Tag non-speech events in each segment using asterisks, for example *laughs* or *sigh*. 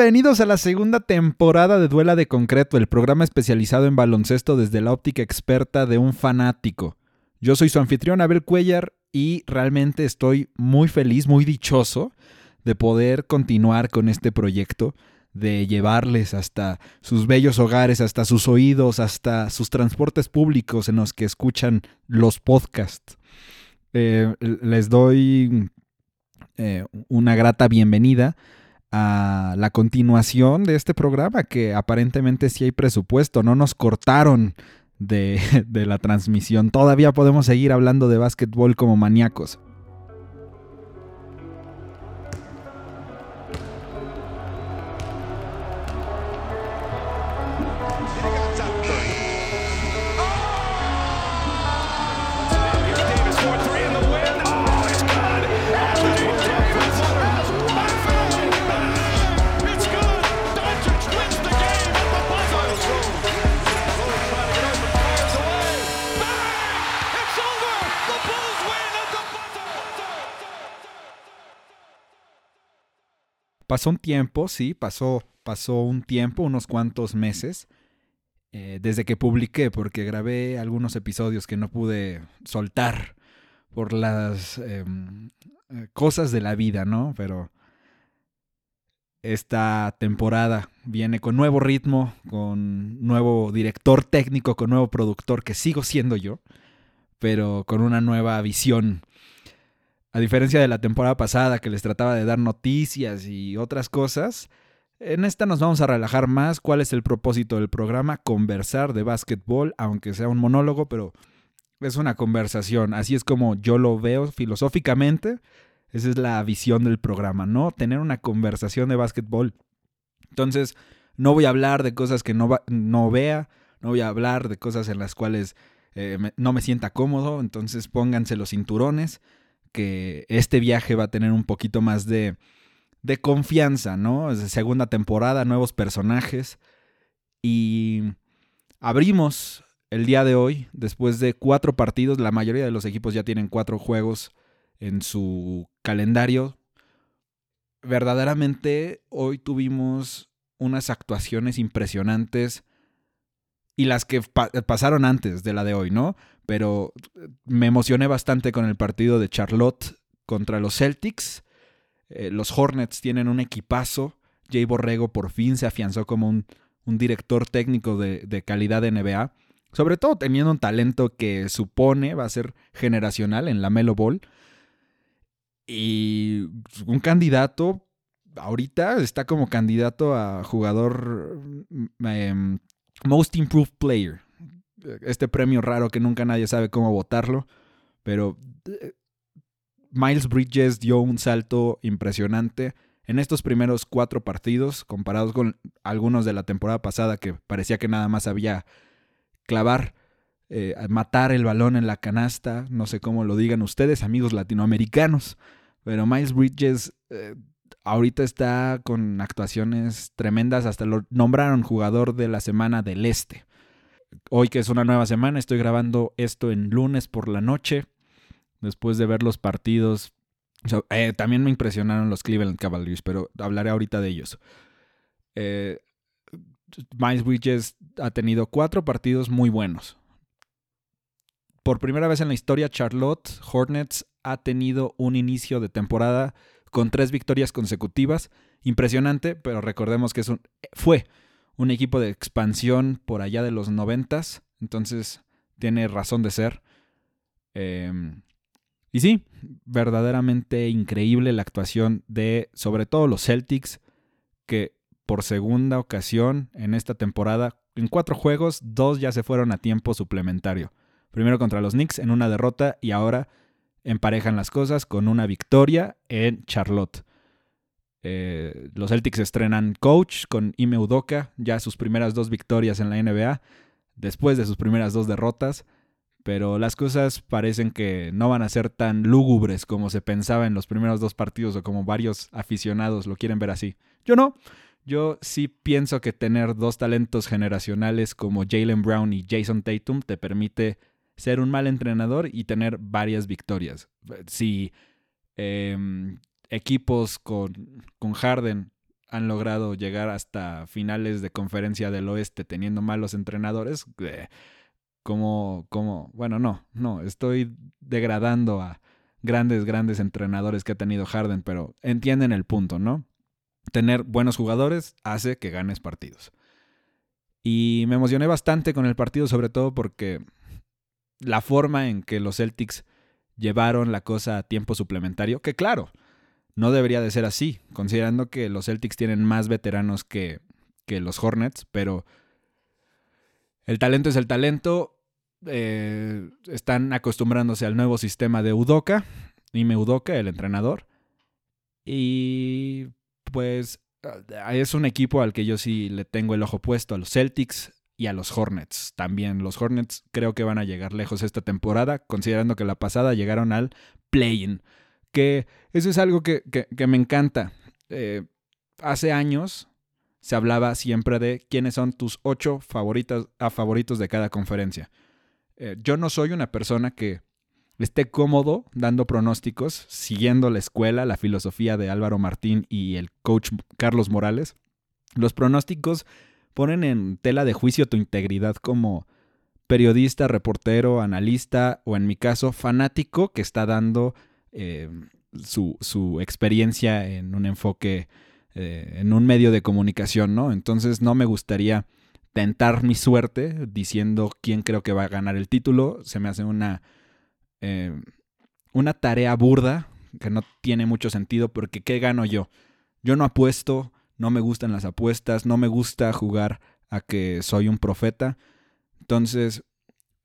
Bienvenidos a la segunda temporada de Duela de Concreto, el programa especializado en baloncesto desde la óptica experta de un fanático. Yo soy su anfitrión Abel Cuellar y realmente estoy muy feliz, muy dichoso de poder continuar con este proyecto, de llevarles hasta sus bellos hogares, hasta sus oídos, hasta sus transportes públicos en los que escuchan los podcasts. Eh, les doy eh, una grata bienvenida a la continuación de este programa, que aparentemente sí hay presupuesto, no nos cortaron de, *laughs* de la transmisión. Todavía podemos seguir hablando de básquetbol como maníacos. Pasó un tiempo, sí, pasó, pasó un tiempo, unos cuantos meses, eh, desde que publiqué, porque grabé algunos episodios que no pude soltar por las em, eh, cosas de la vida, ¿no? Pero esta temporada viene con nuevo ritmo, con nuevo director técnico, con nuevo productor, que sigo siendo yo, pero con una nueva visión a diferencia de la temporada pasada que les trataba de dar noticias y otras cosas, en esta nos vamos a relajar más. ¿Cuál es el propósito del programa? Conversar de básquetbol, aunque sea un monólogo, pero es una conversación. Así es como yo lo veo filosóficamente. Esa es la visión del programa, ¿no? Tener una conversación de básquetbol. Entonces, no voy a hablar de cosas que no, vea, no voy a hablar de cosas en las cuales eh, no me sienta cómodo. Entonces, pónganse los cinturones que este viaje va a tener un poquito más de, de confianza, ¿no? Es de segunda temporada, nuevos personajes. Y abrimos el día de hoy, después de cuatro partidos, la mayoría de los equipos ya tienen cuatro juegos en su calendario. Verdaderamente hoy tuvimos unas actuaciones impresionantes y las que pasaron antes de la de hoy, ¿no? Pero me emocioné bastante con el partido de Charlotte contra los Celtics. Eh, los Hornets tienen un equipazo. Jay Borrego por fin se afianzó como un, director técnico de, de, calidad de NBA. Sobre todo teniendo un talento que supone va a ser generacional en la Melo Ball. Y un candidato, ahorita está como candidato a jugador mm, em, Most Improved Player este premio raro que nunca nadie sabe cómo votarlo, pero eh, Miles Bridges dio un salto impresionante en estos primeros cuatro partidos, comparados con algunos de la temporada pasada que parecía que nada más había clavar, eh, matar el balón en la canasta, no sé cómo lo digan ustedes, amigos latinoamericanos, pero Miles Bridges eh, ahorita está con actuaciones tremendas, hasta lo nombraron jugador de la semana del Este hoy que es una nueva semana, estoy grabando esto en lunes por la noche, después de ver los partidos. Eh, también me impresionaron los Cleveland Cavaliers, pero hablaré ahorita de ellos. Eh, Miles Bridges ha tenido cuatro partidos muy buenos. Por primera vez en la historia, Charlotte Hornets ha tenido un inicio de temporada con tres victorias consecutivas. Impresionante, pero recordemos que es un, fue un equipo de expansión por allá de los noventas, entonces tiene razón de ser. Em, y sí, verdaderamente increíble la actuación de sobre todo los Celtics, que por segunda ocasión en esta temporada, en cuatro juegos, dos ya se fueron a tiempo suplementario. Primero contra los Knicks en una derrota y ahora emparejan las cosas con una victoria en Charlotte. Eh, los Celtics estrenan coach con Ime Udoka, ya sus primeras dos victorias en la NBA, después de sus primeras dos derrotas, pero las cosas parecen que no van a ser tan lúgubres como se pensaba en los primeros dos partidos o como varios aficionados lo quieren ver así. Yo no, yo sí pienso que tener dos talentos generacionales como Jalen Brown y Jason Tatum te permite ser un mal entrenador y tener varias victorias. Si em, equipos con, con Harden han logrado llegar hasta finales de conferencia del oeste teniendo malos entrenadores. Eh, como, como, bueno, no, no, estoy degradando a grandes, grandes entrenadores que ha tenido Harden, pero entienden el punto, ¿no? Tener buenos jugadores hace que ganes partidos. Y me emocioné bastante con el partido, sobre todo porque la forma en que los Celtics llevaron la cosa a tiempo suplementario, que claro, no debería de ser así, considerando que los Celtics tienen más veteranos que, que los Hornets, pero el talento es el talento. Eh, están acostumbrándose al nuevo sistema de Udoka, Ime Udoka, el entrenador. Y pues ah, es un equipo al que yo sí le tengo el ojo puesto, a los Celtics y a los Hornets también. Los Hornets creo que van a llegar lejos esta temporada, considerando que la pasada llegaron al play-in. Que eso es algo que, me encanta. Eh, hace años se hablaba siempre de quiénes son tus ocho favoritas, a favoritos de cada conferencia. Eh, yo no soy una persona que esté cómodo dando pronósticos, siguiendo la escuela, la filosofía de Álvaro Martín y el coach Carlos Morales. Los pronósticos ponen en tela de juicio tu integridad como periodista, reportero, analista o en mi caso fanático que está dando eh, su, su, experiencia en un enfoque, eh, en un medio de comunicación, ¿no? Entonces no me gustaría tentar mi suerte diciendo quién creo que va a ganar el título. Se me hace una eh, una tarea burda que no tiene mucho sentido porque ¿qué gano yo? Yo no apuesto, no me gustan las apuestas, no me gusta jugar a que soy un profeta. Entonces,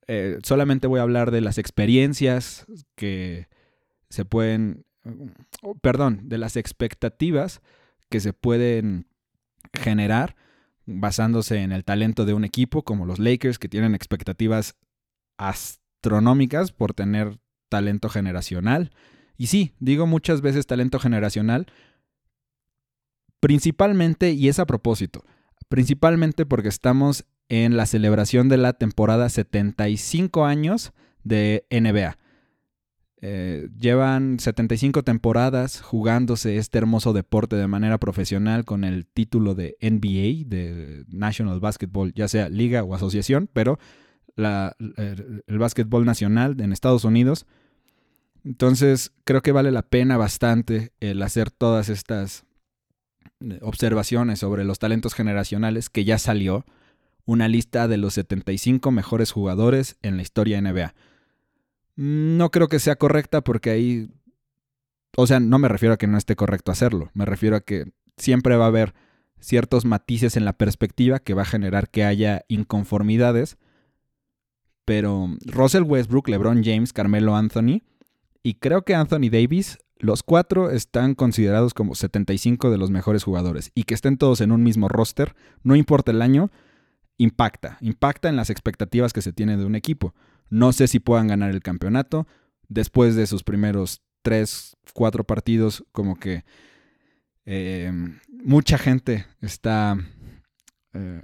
eh, solamente voy a hablar de las experiencias que se pueden, perdón, de las expectativas que se pueden generar basándose en el talento de un equipo como los Lakers que tienen expectativas astronómicas por tener talento generacional. Y sí, digo muchas veces talento generacional, principalmente, y es a propósito, principalmente porque estamos en la celebración de la temporada 75 años de NBA. Eh, llevan 75 temporadas jugándose este hermoso deporte de manera profesional con el título de NBA, de National Basketball, ya sea liga o asociación, pero el, básquetbol nacional en Estados Unidos. Entonces, creo que vale la pena bastante el hacer todas estas eh, observaciones sobre los talentos generacionales que ya salió una lista de los 75 mejores jugadores en la historia NBA. No creo que sea correcta porque ahí, o sea, no me refiero a que no esté correcto hacerlo, me refiero a que siempre va a haber ciertos matices en la perspectiva que va a generar que haya inconformidades pero Russell Westbrook, LeBron James, Carmelo Anthony y creo que Anthony Davis, los cuatro están considerados como 75 de los mejores jugadores y que estén todos en un mismo roster, no importa el año, impacta, impacta en las expectativas que se tiene de un equipo. No sé si puedan ganar el campeonato después de sus primeros tres, cuatro partidos, como que eh, mucha gente está eh,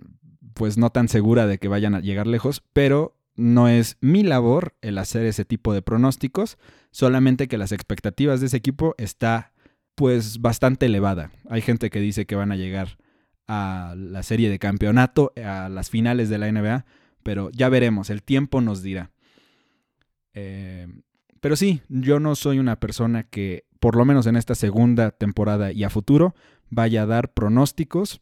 pues no tan segura de que vayan a llegar lejos, pero no es mi labor el hacer ese tipo de pronósticos, solamente que las expectativas de ese equipo está pues bastante elevada. Hay gente que dice que van a llegar a la serie de campeonato, a las finales de la NBA, pero ya veremos, el tiempo nos dirá. Eh, pero sí, yo no soy una persona que, por lo menos en esta segunda temporada y a futuro, vaya a dar pronósticos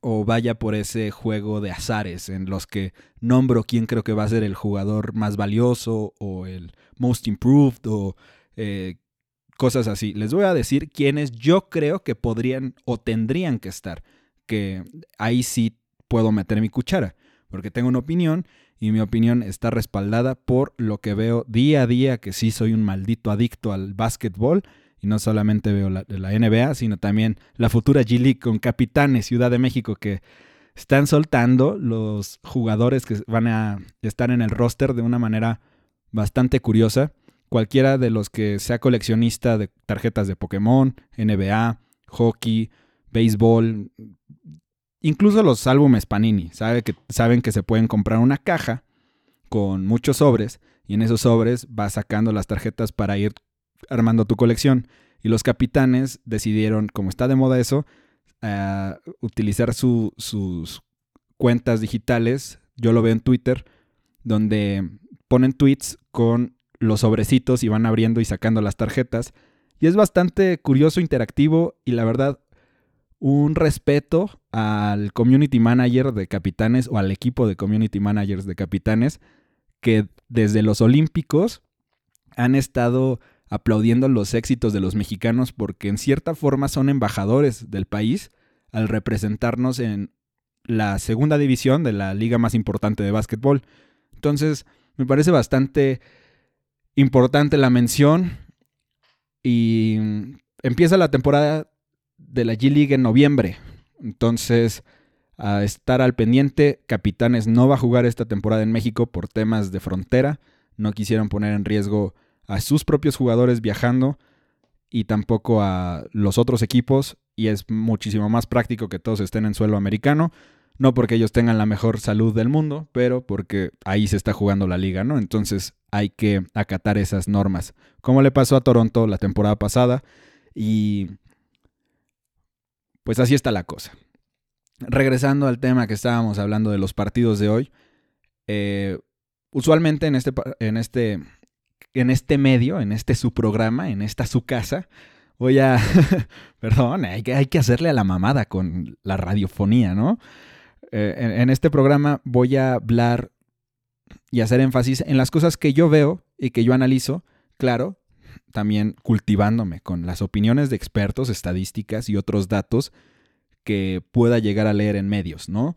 o vaya por ese juego de azares en los que nombro quién creo que va a ser el jugador más valioso o el most improved o eh, cosas así. Les voy a decir quiénes yo creo que podrían o tendrían que estar, que ahí sí puedo meter mi cuchara, porque tengo una opinión y mi opinión está respaldada por lo que veo día a día, que sí soy un maldito adicto al básquetbol y no solamente veo la, NBA, sino también la futura G League con Capitanes Ciudad de México que están soltando los jugadores que van a estar en el roster de una manera bastante curiosa. Cualquiera de los que sea coleccionista de tarjetas de Pokémon, NBA, hockey, béisbol, incluso los álbumes Panini, que, saben que se pueden comprar una caja con muchos sobres y en esos sobres vas sacando las tarjetas para ir armando tu colección. Y los capitanes decidieron, como está de moda eso, a utilizar sus cuentas digitales, yo lo veo en Twitter, donde ponen tweets con los sobrecitos y van abriendo y sacando las tarjetas. Y es bastante curioso, interactivo y la verdad, un respeto al community manager de capitanes o al equipo de community managers de capitanes que desde los Olímpicos han estado aplaudiendo los éxitos de los mexicanos porque en cierta forma son embajadores del país al representarnos en la segunda división de la liga más importante de básquetbol. Entonces, me parece bastante importante la mención y empieza la temporada de la G League en noviembre. Entonces, a estar al pendiente, Capitanes no va a jugar esta temporada en México por temas de frontera. No quisieron poner en riesgo a sus propios jugadores viajando y tampoco a los otros equipos y es muchísimo más práctico que todos estén en suelo americano, no porque ellos tengan la mejor salud del mundo, pero porque ahí se está jugando la liga, ¿no? Entonces hay que acatar esas normas, como le pasó a Toronto la temporada pasada y pues así está la cosa. Regresando al tema que estábamos hablando de los partidos de hoy, eh, usualmente en este, en este en este medio, en este su programa, en esta su casa, voy a, *laughs* perdón, hay que, hay que hacerle a la mamada con la radiofonía, ¿no? Eh, en, en este programa voy a hablar y hacer énfasis en las cosas que yo veo y que yo analizo, claro, también cultivándome con las opiniones de expertos, estadísticas y otros datos que pueda llegar a leer en medios, ¿no?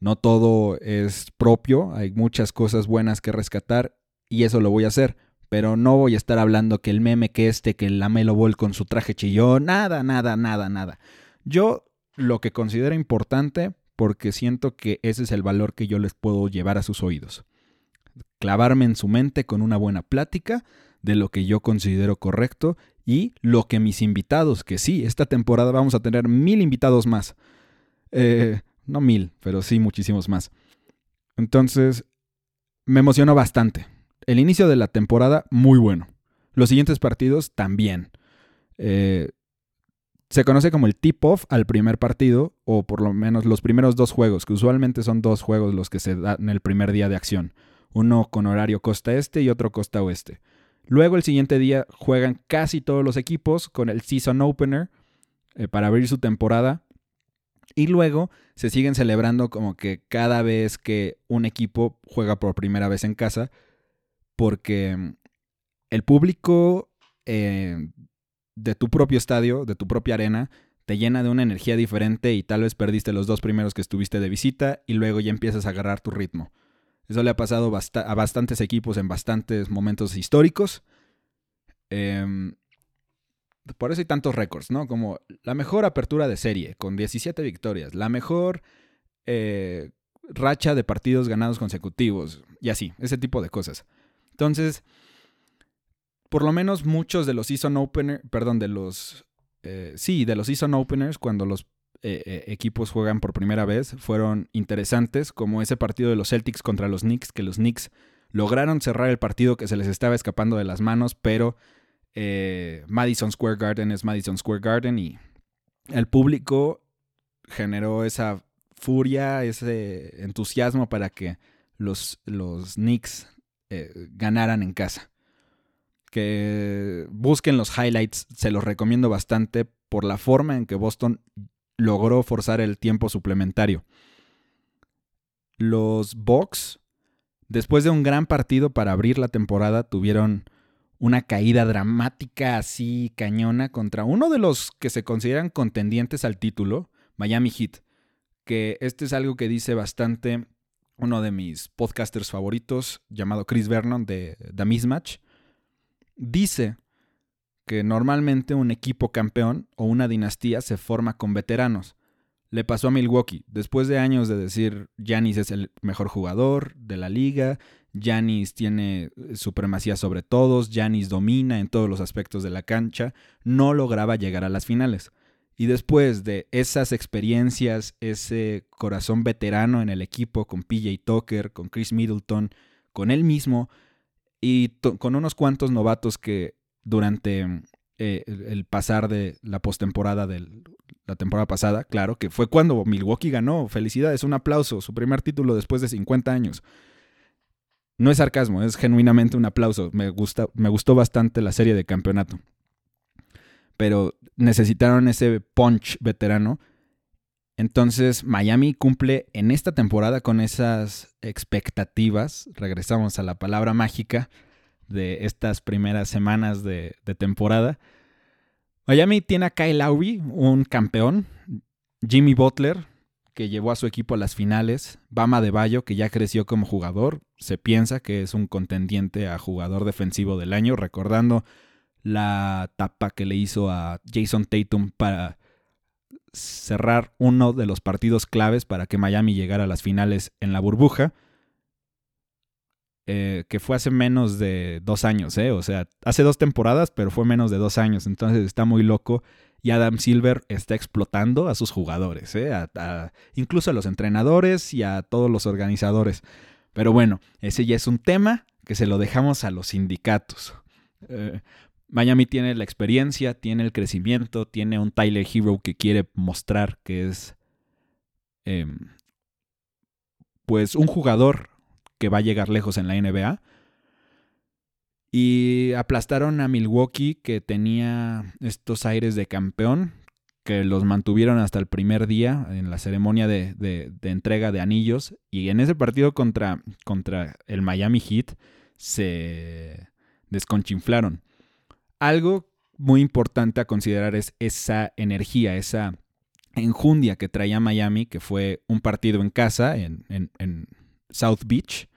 No todo es propio, hay muchas cosas buenas que rescatar y eso lo voy a hacer pero no voy a estar hablando que el meme que este, que el Lamelo Ball con su traje chillón, nada, nada, nada, nada. Yo lo que considero importante, porque siento que ese es el valor que yo les puedo llevar a sus oídos. Clavarme en su mente con una buena plática de lo que yo considero correcto y lo que mis invitados, que sí, esta temporada vamos a tener mil invitados más. Eh, no mil, pero sí muchísimos más. Entonces, me emocionó bastante el inicio de la temporada, muy bueno. Los siguientes partidos también. Eh, se conoce como el tip-off al primer partido, o por lo menos los primeros dos juegos, que usualmente son dos juegos los que se dan el primer día de acción. Uno con horario costa este y otro costa oeste. Luego el siguiente día juegan casi todos los equipos con el season opener eh, para abrir su temporada. Y luego se siguen celebrando como que cada vez que un equipo juega por primera vez en casa, porque mm, el público eh, de tu propio estadio, de tu propia arena, te llena de una energía diferente y tal vez perdiste los dos primeros que estuviste de visita y luego ya empiezas a agarrar tu ritmo. Eso le ha pasado a bastantes equipos en bastantes momentos históricos. Em, por eso hay tantos récords, ¿no? Como la mejor apertura de serie, con 17 victorias, la mejor eh, racha de partidos ganados consecutivos, y así, ese tipo de cosas. Entonces, por lo menos muchos de los season openers, perdón, de los, eh, sí, de los season openers, cuando los eh, eh, equipos juegan por primera vez, fueron interesantes, como ese partido de los Celtics contra los Knicks, que los Knicks lograron cerrar el partido que se les estaba escapando de las manos, pero Madison Square Garden es Madison Square Garden y el público generó esa furia, ese entusiasmo para que los, los Knicks eh, ganaran en casa. Que busquen los highlights, se los recomiendo bastante por la forma en que Boston logró forzar el tiempo suplementario. Los Bucks, después de un gran partido para abrir la temporada, tuvieron una caída dramática así cañona contra uno de los que se consideran contendientes al título, Miami Heat. Que este es algo que dice bastante uno de mis podcasters favoritos, llamado Chris Vernon de The Mismatch, dice que normalmente un equipo campeón o una dinastía se forma con veteranos. Le pasó a Milwaukee, después de años de decir Giannis es el mejor jugador de la liga, Giannis tiene supremacía sobre todos, Giannis domina en todos los aspectos de la cancha, no lograba llegar a las finales. Y después de esas experiencias, ese corazón veterano en el equipo con PJ Tucker, con Chris Middleton, con él mismo y con unos cuantos novatos que durante eh, el pasar de la postemporada de la temporada pasada, claro, que fue cuando Milwaukee ganó. Felicidades, un aplauso, su primer título después de 50 años. No es sarcasmo, es genuinamente un aplauso. Me, gusta, me gustó bastante la serie de campeonato. Pero necesitaron ese punch veterano. Entonces Miami cumple en esta temporada con esas expectativas. Regresamos a la palabra mágica de estas primeras semanas de, temporada. Miami tiene a Kyle Lowry, un campeón. Jimmy Butler, que llevó a su equipo a las finales. Bama de Bayo, que ya creció como jugador. Se piensa que es un contendiente a jugador defensivo del año, recordando la tapa que le hizo a Jason Tatum para cerrar uno de los partidos claves para que Miami llegara a las finales en la burbuja. Eh, que fue hace menos de dos años, ¿eh? O sea, hace dos temporadas, pero fue menos de dos años. Entonces está muy loco. Y Adam Silver está explotando a sus jugadores, ¿eh? incluso a los entrenadores y a todos los organizadores. Pero bueno, ese ya es un tema que se lo dejamos a los sindicatos. Miami tiene la experiencia, tiene el crecimiento, tiene un Tyler Hero que quiere mostrar que es em, pues un jugador que va a llegar lejos en la NBA. Y aplastaron a Milwaukee, que tenía estos aires de campeón, que los mantuvieron hasta el primer día en la ceremonia de, entrega de anillos. Y en ese partido contra, contra el Miami Heat se desconchinflaron. Algo muy importante a considerar es esa energía, esa enjundia que traía Miami, que fue un partido en casa, en, South Beach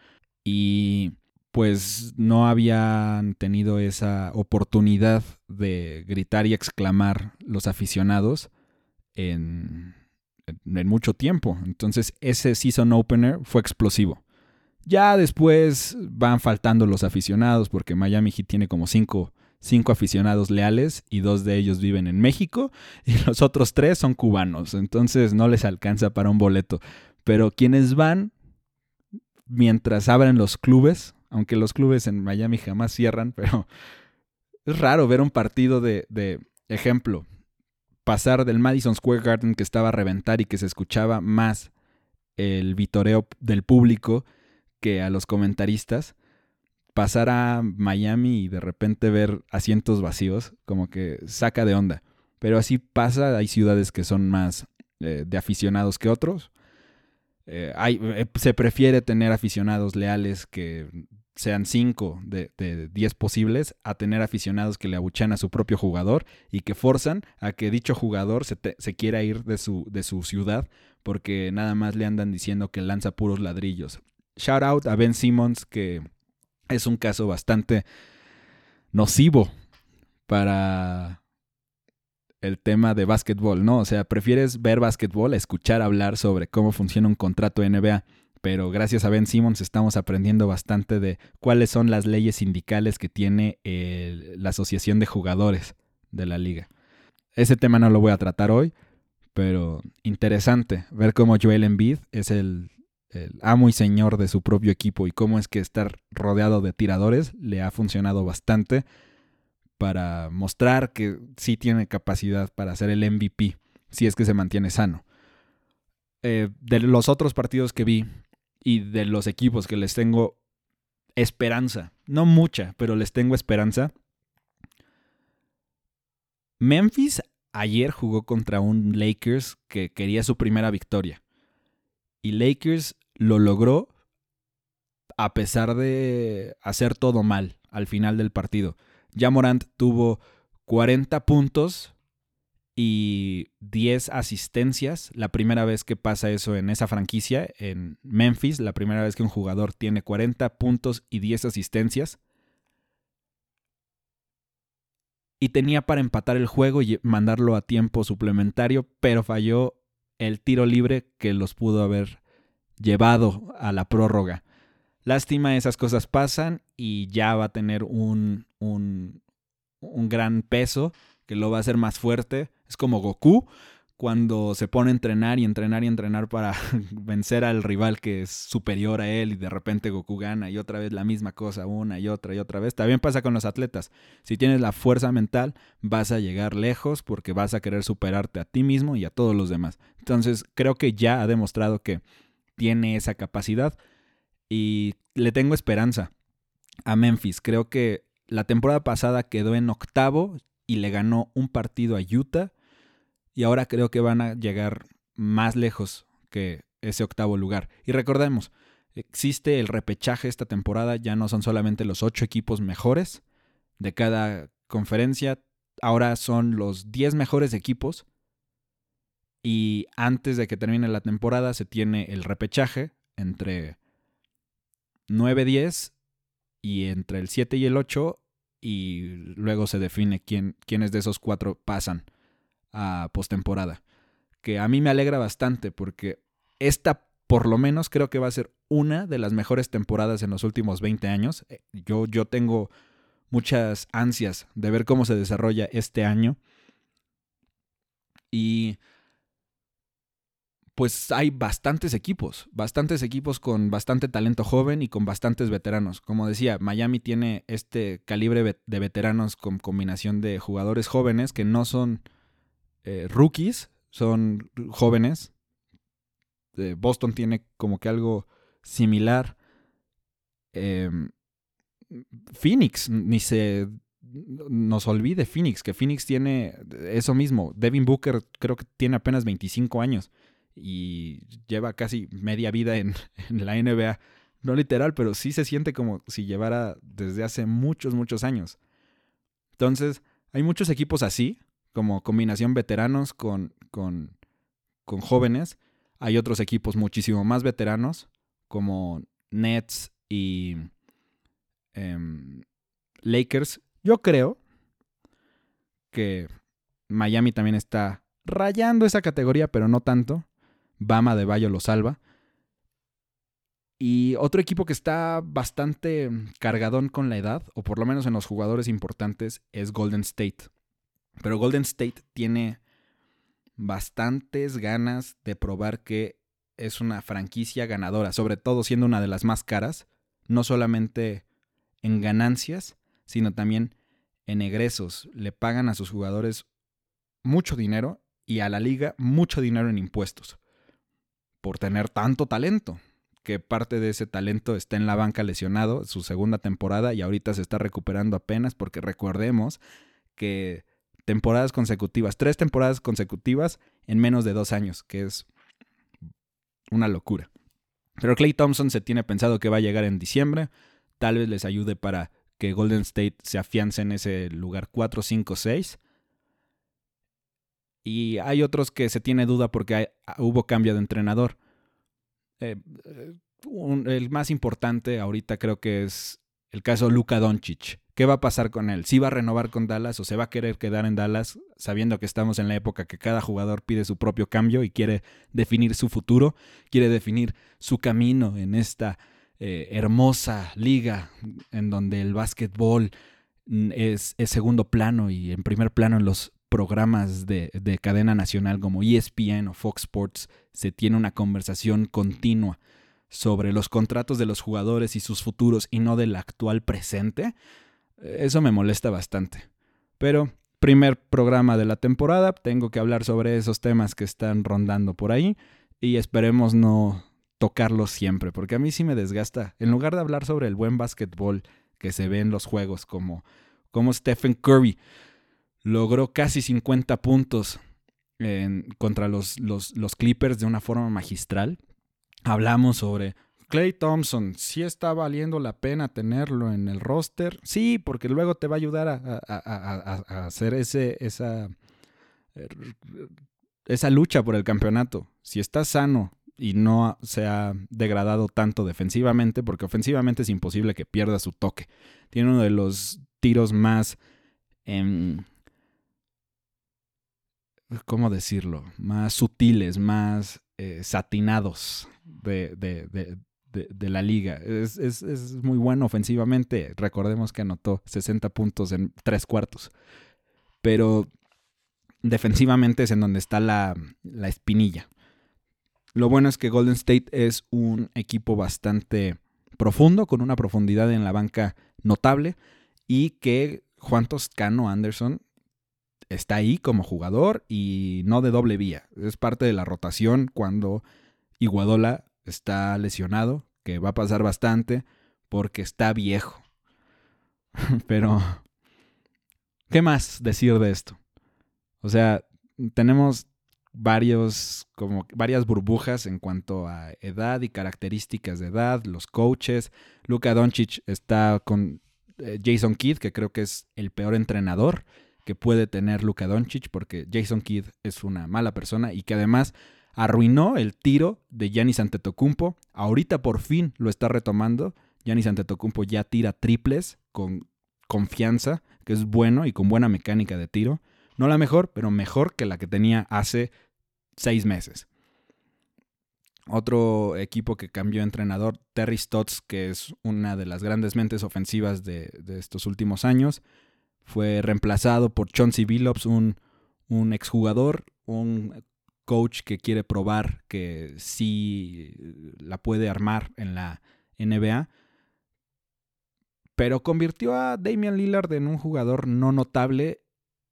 y pues no habían tenido esa oportunidad de gritar y exclamar los aficionados en, en, mucho tiempo. Entonces ese season opener fue explosivo. Ya después van faltando los aficionados porque Miami Heat tiene como cinco, cinco aficionados leales y dos de ellos viven en México *laughs* y los otros tres son cubanos. Entonces no les alcanza para un boleto. Pero quienes van mientras abren los clubes, aunque los clubes en Miami jamás cierran, *laughs* pero es raro ver un partido de, de ejemplo, pasar del Madison Square Garden que estaba a reventar y que se escuchaba más el vitoreo del público que a los comentaristas, pasar a Miami y de repente ver asientos vacíos, como que saca de onda. Pero así pasa, hay ciudades que son más eh, de aficionados que otros. Eh, eh, se prefiere tener aficionados leales que sean 5 de 10 posibles a tener aficionados que le abuchan a su propio jugador y que forzan a que dicho jugador se, se, quiera ir de su, de su ciudad porque nada más le andan diciendo que lanza puros ladrillos. Shout out a Ben Simmons que es un caso bastante nocivo para el tema de básquetbol, ¿no? O sea, prefieres ver básquetbol a escuchar hablar sobre cómo funciona un contrato NBA. Pero gracias a Ben Simmons estamos aprendiendo bastante de cuáles son las leyes sindicales que tiene la Asociación de Jugadores de la liga. Ese tema no lo voy a tratar hoy, pero interesante ver cómo Joel Embiid es el, el amo y señor de su propio equipo y cómo es que estar rodeado de tiradores le ha funcionado bastante para mostrar que sí tiene capacidad para ser el MVP, si es que se mantiene sano. Eh, de los otros partidos que vi y de los equipos que les tengo esperanza, no mucha, pero les tengo esperanza. Memphis ayer jugó contra un Lakers que quería su primera victoria. Y Lakers lo logró a pesar de hacer todo mal al final del partido. Ya Morant tuvo 40 puntos y 10 asistencias. La primera vez que pasa eso en esa franquicia, en Memphis, la primera vez que un jugador tiene 40 puntos y 10 asistencias. Y tenía para empatar el juego y mandarlo a tiempo suplementario, pero falló el tiro libre que los pudo haber llevado a la prórroga. Lástima, esas cosas pasan y ya va a tener un, un, gran peso que lo va a hacer más fuerte. Es como Goku cuando se pone a entrenar y entrenar y entrenar para *laughs* vencer al rival que es superior a él y de repente Goku gana y otra vez la misma cosa una y otra y otra vez. También pasa con los atletas. Si tienes la fuerza mental, vas a llegar lejos porque vas a querer superarte a ti mismo y a todos los demás. Entonces creo que ya ha demostrado que tiene esa capacidad y le tengo esperanza a Memphis. Creo que la temporada pasada quedó en octavo y le ganó un partido a Utah y ahora creo que van a llegar más lejos que ese octavo lugar. Y recordemos, existe el repechaje esta temporada, ya no son solamente los ocho equipos mejores de cada conferencia, ahora son los diez mejores equipos. Y antes de que termine la temporada se tiene el repechaje entre 9-10 y entre el 7 y el 8 y luego se define quién, quiénes de esos cuatro pasan a postemporada. Que a mí me alegra bastante porque esta, por lo menos, creo que va a ser una de las mejores temporadas en los últimos 20 años. Eh, yo, yo tengo muchas ansias de ver cómo se desarrolla este año. Y pues hay bastantes equipos, bastantes equipos con bastante talento joven y con bastantes veteranos. Como decía, Miami tiene este calibre de veteranos con combinación de jugadores jóvenes que no son eh, rookies, son jóvenes. Eh, Boston tiene como que algo similar. Em, Phoenix, ni se nos olvide Phoenix, que Phoenix tiene eso mismo. Devin Booker creo que tiene apenas 25 años y lleva casi media vida en, *laughs* la NBA. No literal, pero sí se siente como si llevara desde hace muchos, muchos años. Entonces, hay muchos equipos así como combinación veteranos con, con, con jóvenes. Hay otros equipos muchísimo más veteranos, como Nets y em, Lakers. Yo creo que Miami también está rayando esa categoría, pero no tanto. Bama de Bayo lo salva. Y otro equipo que está bastante cargadón con la edad, o por lo menos en los jugadores importantes, es Golden State. Pero Golden State tiene bastantes ganas de probar que es una franquicia ganadora, sobre todo siendo una de las más caras, no solamente en ganancias, sino también en egresos. Le pagan a sus jugadores mucho dinero y a la liga mucho dinero en impuestos por tener tanto talento, que parte de ese talento está en la banca lesionado, su segunda temporada y ahorita se está recuperando apenas porque recordemos que temporadas consecutivas, tres temporadas consecutivas en menos de dos años, que es una locura. Pero Clay Thompson se tiene pensado que va a llegar en diciembre, tal vez les ayude para que Golden State se afiance en ese lugar 4, 5, 6. Y hay otros que se tiene duda porque hubo cambio de entrenador. Eh, eh, el más importante ahorita creo que es el caso Luka Doncic. ¿Qué va a pasar con él? ¿Si va a renovar con Dallas o se va a querer quedar en Dallas sabiendo que estamos en la época que cada jugador pide su propio cambio y quiere definir su futuro, quiere definir su camino en esta eh, hermosa liga en donde el básquetbol es, es, segundo plano y en primer plano en los programas de, de cadena nacional como ESPN o Fox Sports se tiene una conversación continua sobre los contratos de los jugadores y sus futuros y no del actual presente, eso me molesta bastante. Pero primer programa de la temporada, tengo que hablar sobre esos temas que están rondando por ahí y esperemos no tocarlos siempre, porque a mí sí me desgasta. En lugar de hablar sobre el buen básquetbol que se ve en los juegos, como, como Stephen Curry logró casi 50 puntos contra los, los, Clippers de una forma magistral, hablamos sobre Clay Thompson, ¿sí está valiendo la pena tenerlo en el roster? Sí, porque luego te va a ayudar a, hacer ese, esa, esa lucha por el campeonato. Si está sano y no se ha degradado tanto defensivamente, porque ofensivamente es imposible que pierda su toque. Tiene uno de los tiros más... Em, ¿Cómo decirlo? Más sutiles, más eh, satinados de, de, la liga. Es, es, es, muy bueno ofensivamente. Recordemos que anotó 60 puntos en tres cuartos. Pero defensivamente es en donde está la, la espinilla. Lo bueno es que Golden State es un equipo bastante profundo, con una profundidad en la banca notable, y que Juan Toscano Anderson está ahí como jugador y no de doble vía. Es parte de la rotación cuando Iguadola está lesionado, que va a pasar bastante porque está viejo. *laughs* Pero, ¿qué más decir de esto? O sea, tenemos varios, como varias burbujas en cuanto a edad y características de edad, los coaches. Luka Doncic está con eh, Jason Kidd, que creo que es el peor entrenador puede tener Luka Doncic, porque Jason Kidd es una mala persona y que además arruinó el tiro de Giannis Antetokounmpo. Ahorita por fin lo está retomando. Giannis Antetokounmpo ya tira triples con confianza, que es bueno y con buena mecánica de tiro. No la mejor, pero mejor que la que tenía hace seis meses. Otro equipo que cambió entrenador, Terry Stotts, que es una de las grandes mentes ofensivas de, estos últimos años, fue reemplazado por Chauncey Billups, un, un exjugador, un coach que quiere probar que sí la puede armar en la NBA. Pero convirtió a Damian Lillard en un jugador no notable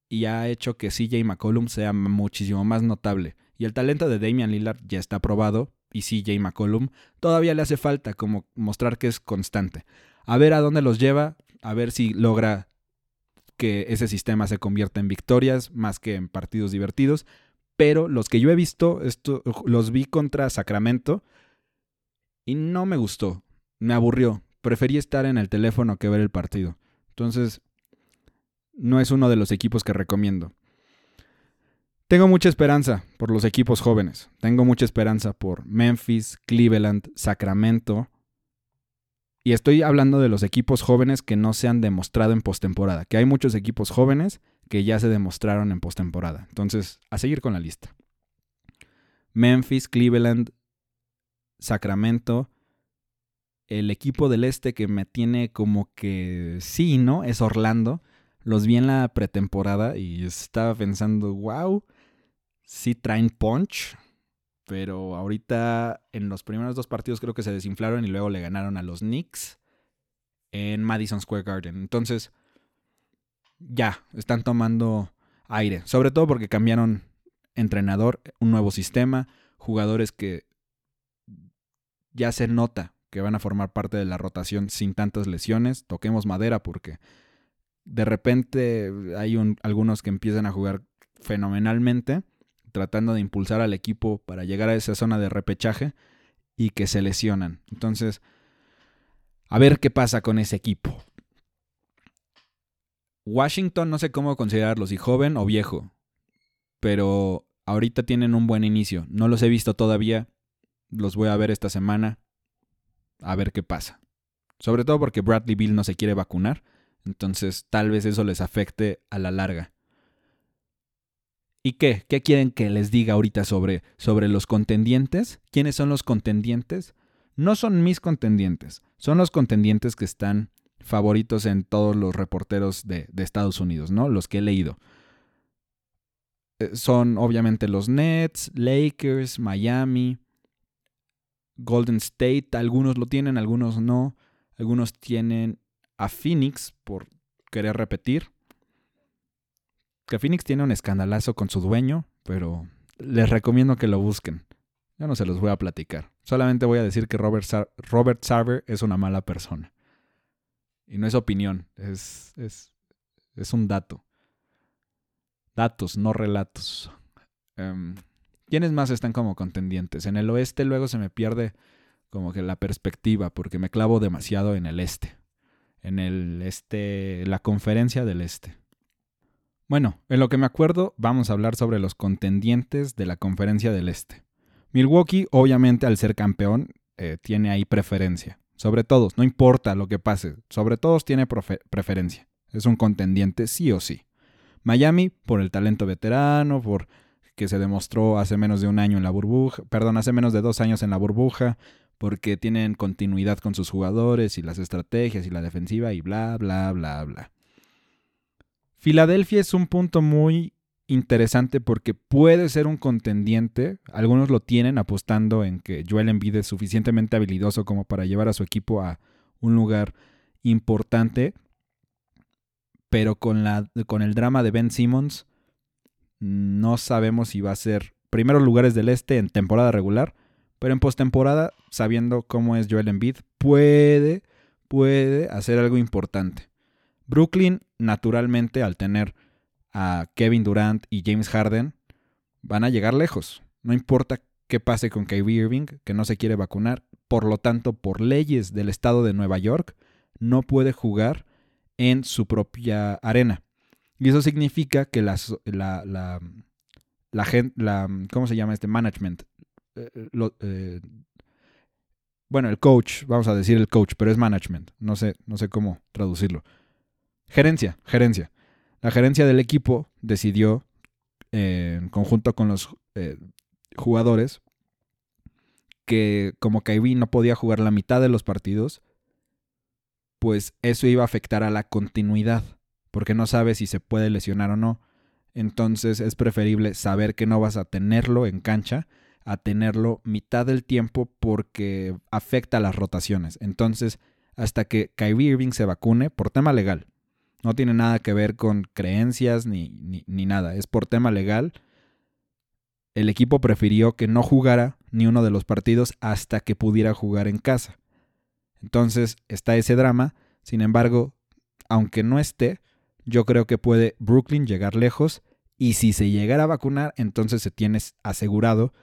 y ha hecho que CJ McCollum sea muchísimo más notable. Y el talento de Damian Lillard ya está probado y CJ McCollum todavía le hace falta como mostrar que es constante. A ver a dónde los lleva, a ver si logra que ese sistema se convierta en victorias más que en partidos divertidos. Pero los que yo he visto, los vi contra Sacramento y no me gustó, me aburrió. Preferí estar en el teléfono que ver el partido. Entonces, no es uno de los equipos que recomiendo. Tengo mucha esperanza por los equipos jóvenes. Tengo mucha esperanza por Memphis, Cleveland, Sacramento. Y estoy hablando de los equipos jóvenes que no se han demostrado en postemporada. Que hay muchos equipos jóvenes que ya se demostraron en postemporada. Entonces, a seguir con la lista. Memphis, Cleveland, Sacramento. El equipo del este que me tiene como que sí, ¿no? Es Orlando. Los vi en la pretemporada y estaba pensando, wow, sí traen punch, pero ahorita en los primeros dos partidos creo que se desinflaron y luego le ganaron a los Knicks en Madison Square Garden. Entonces, ya, están tomando aire, sobre todo porque cambiaron entrenador, un nuevo sistema, jugadores que ya se nota que van a formar parte de la rotación sin tantas lesiones. Toquemos madera porque de repente hay algunos que empiezan a jugar fenomenalmente tratando de impulsar al equipo para llegar a esa zona de repechaje y que se lesionan. Entonces, a ver qué pasa con ese equipo. Washington no sé cómo considerarlo, si joven o viejo, pero ahorita tienen un buen inicio. No los he visto todavía, los voy a ver esta semana, a ver qué pasa. Sobre todo porque Bradley Bill no se quiere vacunar, entonces tal vez eso les afecte a la larga. ¿Y qué? ¿Qué quieren que les diga ahorita sobre, sobre los contendientes? ¿Quiénes son los contendientes? No son mis contendientes, son los contendientes que están favoritos en todos los reporteros de, de Estados Unidos, ¿no? Los que he leído. Eh, son obviamente los Nets, Lakers, Miami, Golden State, algunos lo tienen, algunos no, algunos tienen a Phoenix por querer repetir, que Phoenix tiene un escandalazo con su dueño, pero les recomiendo que lo busquen. Yo no se los voy a platicar. Solamente voy a decir que Robert, Robert Sarver es una mala persona. Y no es opinión, es, es, es un dato. Datos, no relatos. Um, ¿Quiénes más están como contendientes? En el oeste luego se me pierde como que la perspectiva porque me clavo demasiado en el este. En el este, la conferencia del este. Bueno, en lo que me acuerdo, vamos a hablar sobre los contendientes de la Conferencia del Este. Milwaukee, obviamente, al ser campeón, eh, tiene ahí preferencia. Sobre todos, no importa lo que pase, sobre todos tiene preferencia. Es un contendiente sí o sí. Miami, por el talento veterano, por que se demostró hace menos de un año en la burbuja, perdón, hace menos de dos años en la burbuja, porque tienen continuidad con sus jugadores y las estrategias y la defensiva y bla, bla, bla, bla. Filadelfia es un punto muy interesante porque puede ser un contendiente. Algunos lo tienen apostando en que Joel Embiid es suficientemente habilidoso como para llevar a su equipo a un lugar importante. Pero con, la, con el drama de Ben Simmons, no sabemos si va a ser primeros lugares del este en temporada regular. Pero en postemporada, sabiendo cómo es Joel Embiid, puede, puede hacer algo importante. Brooklyn, naturalmente, al tener a Kevin Durant y James Harden, van a llegar lejos. No importa qué pase con Kyrie Irving, que no se quiere vacunar. Por lo tanto, por leyes del estado de Nueva York, no puede jugar en su propia arena. Y eso significa que la, la, la, la, ¿cómo se llama este? Management. Eh, eh, eh, bueno, el coach, vamos a decir el coach, pero es management. No sé, no sé cómo traducirlo. Gerencia, gerencia. La gerencia del equipo decidió, en conjunto con los eh, jugadores, que como Kyrie no podía jugar la mitad de los partidos, pues eso iba a afectar a la continuidad, porque no sabe si se puede lesionar o no. Entonces es preferible saber que no vas a tenerlo en cancha a tenerlo mitad del tiempo porque afecta las rotaciones. Entonces, hasta que Kyrie Irving se vacune por tema legal, no tiene nada que ver con creencias ni, ni, nada. Es por tema legal. El equipo prefirió que no jugara ni uno de los partidos hasta que pudiera jugar en casa. Entonces está ese drama. Sin embargo, aunque no esté, yo creo que puede Brooklyn llegar lejos. Y si se llegara a vacunar, entonces se tiene asegurado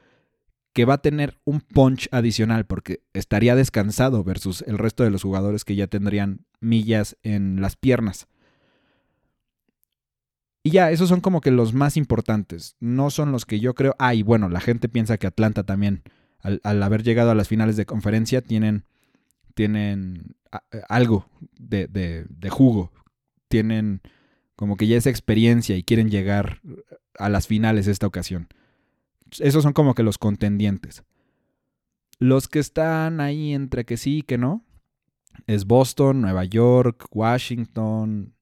que va a tener un punch adicional porque estaría descansado versus el resto de los jugadores que ya tendrían millas en las piernas. Y ya, esos son como que los más importantes. No son los que yo creo. Ah, y bueno, la gente piensa que Atlanta también, al, haber llegado a las finales de conferencia, tienen, tienen eh, algo de, de, jugo. Tienen como que ya esa experiencia y quieren llegar a las finales esta ocasión. Esos son como que los contendientes. Los que están ahí entre que sí y que no es Boston, Nueva York, Washington,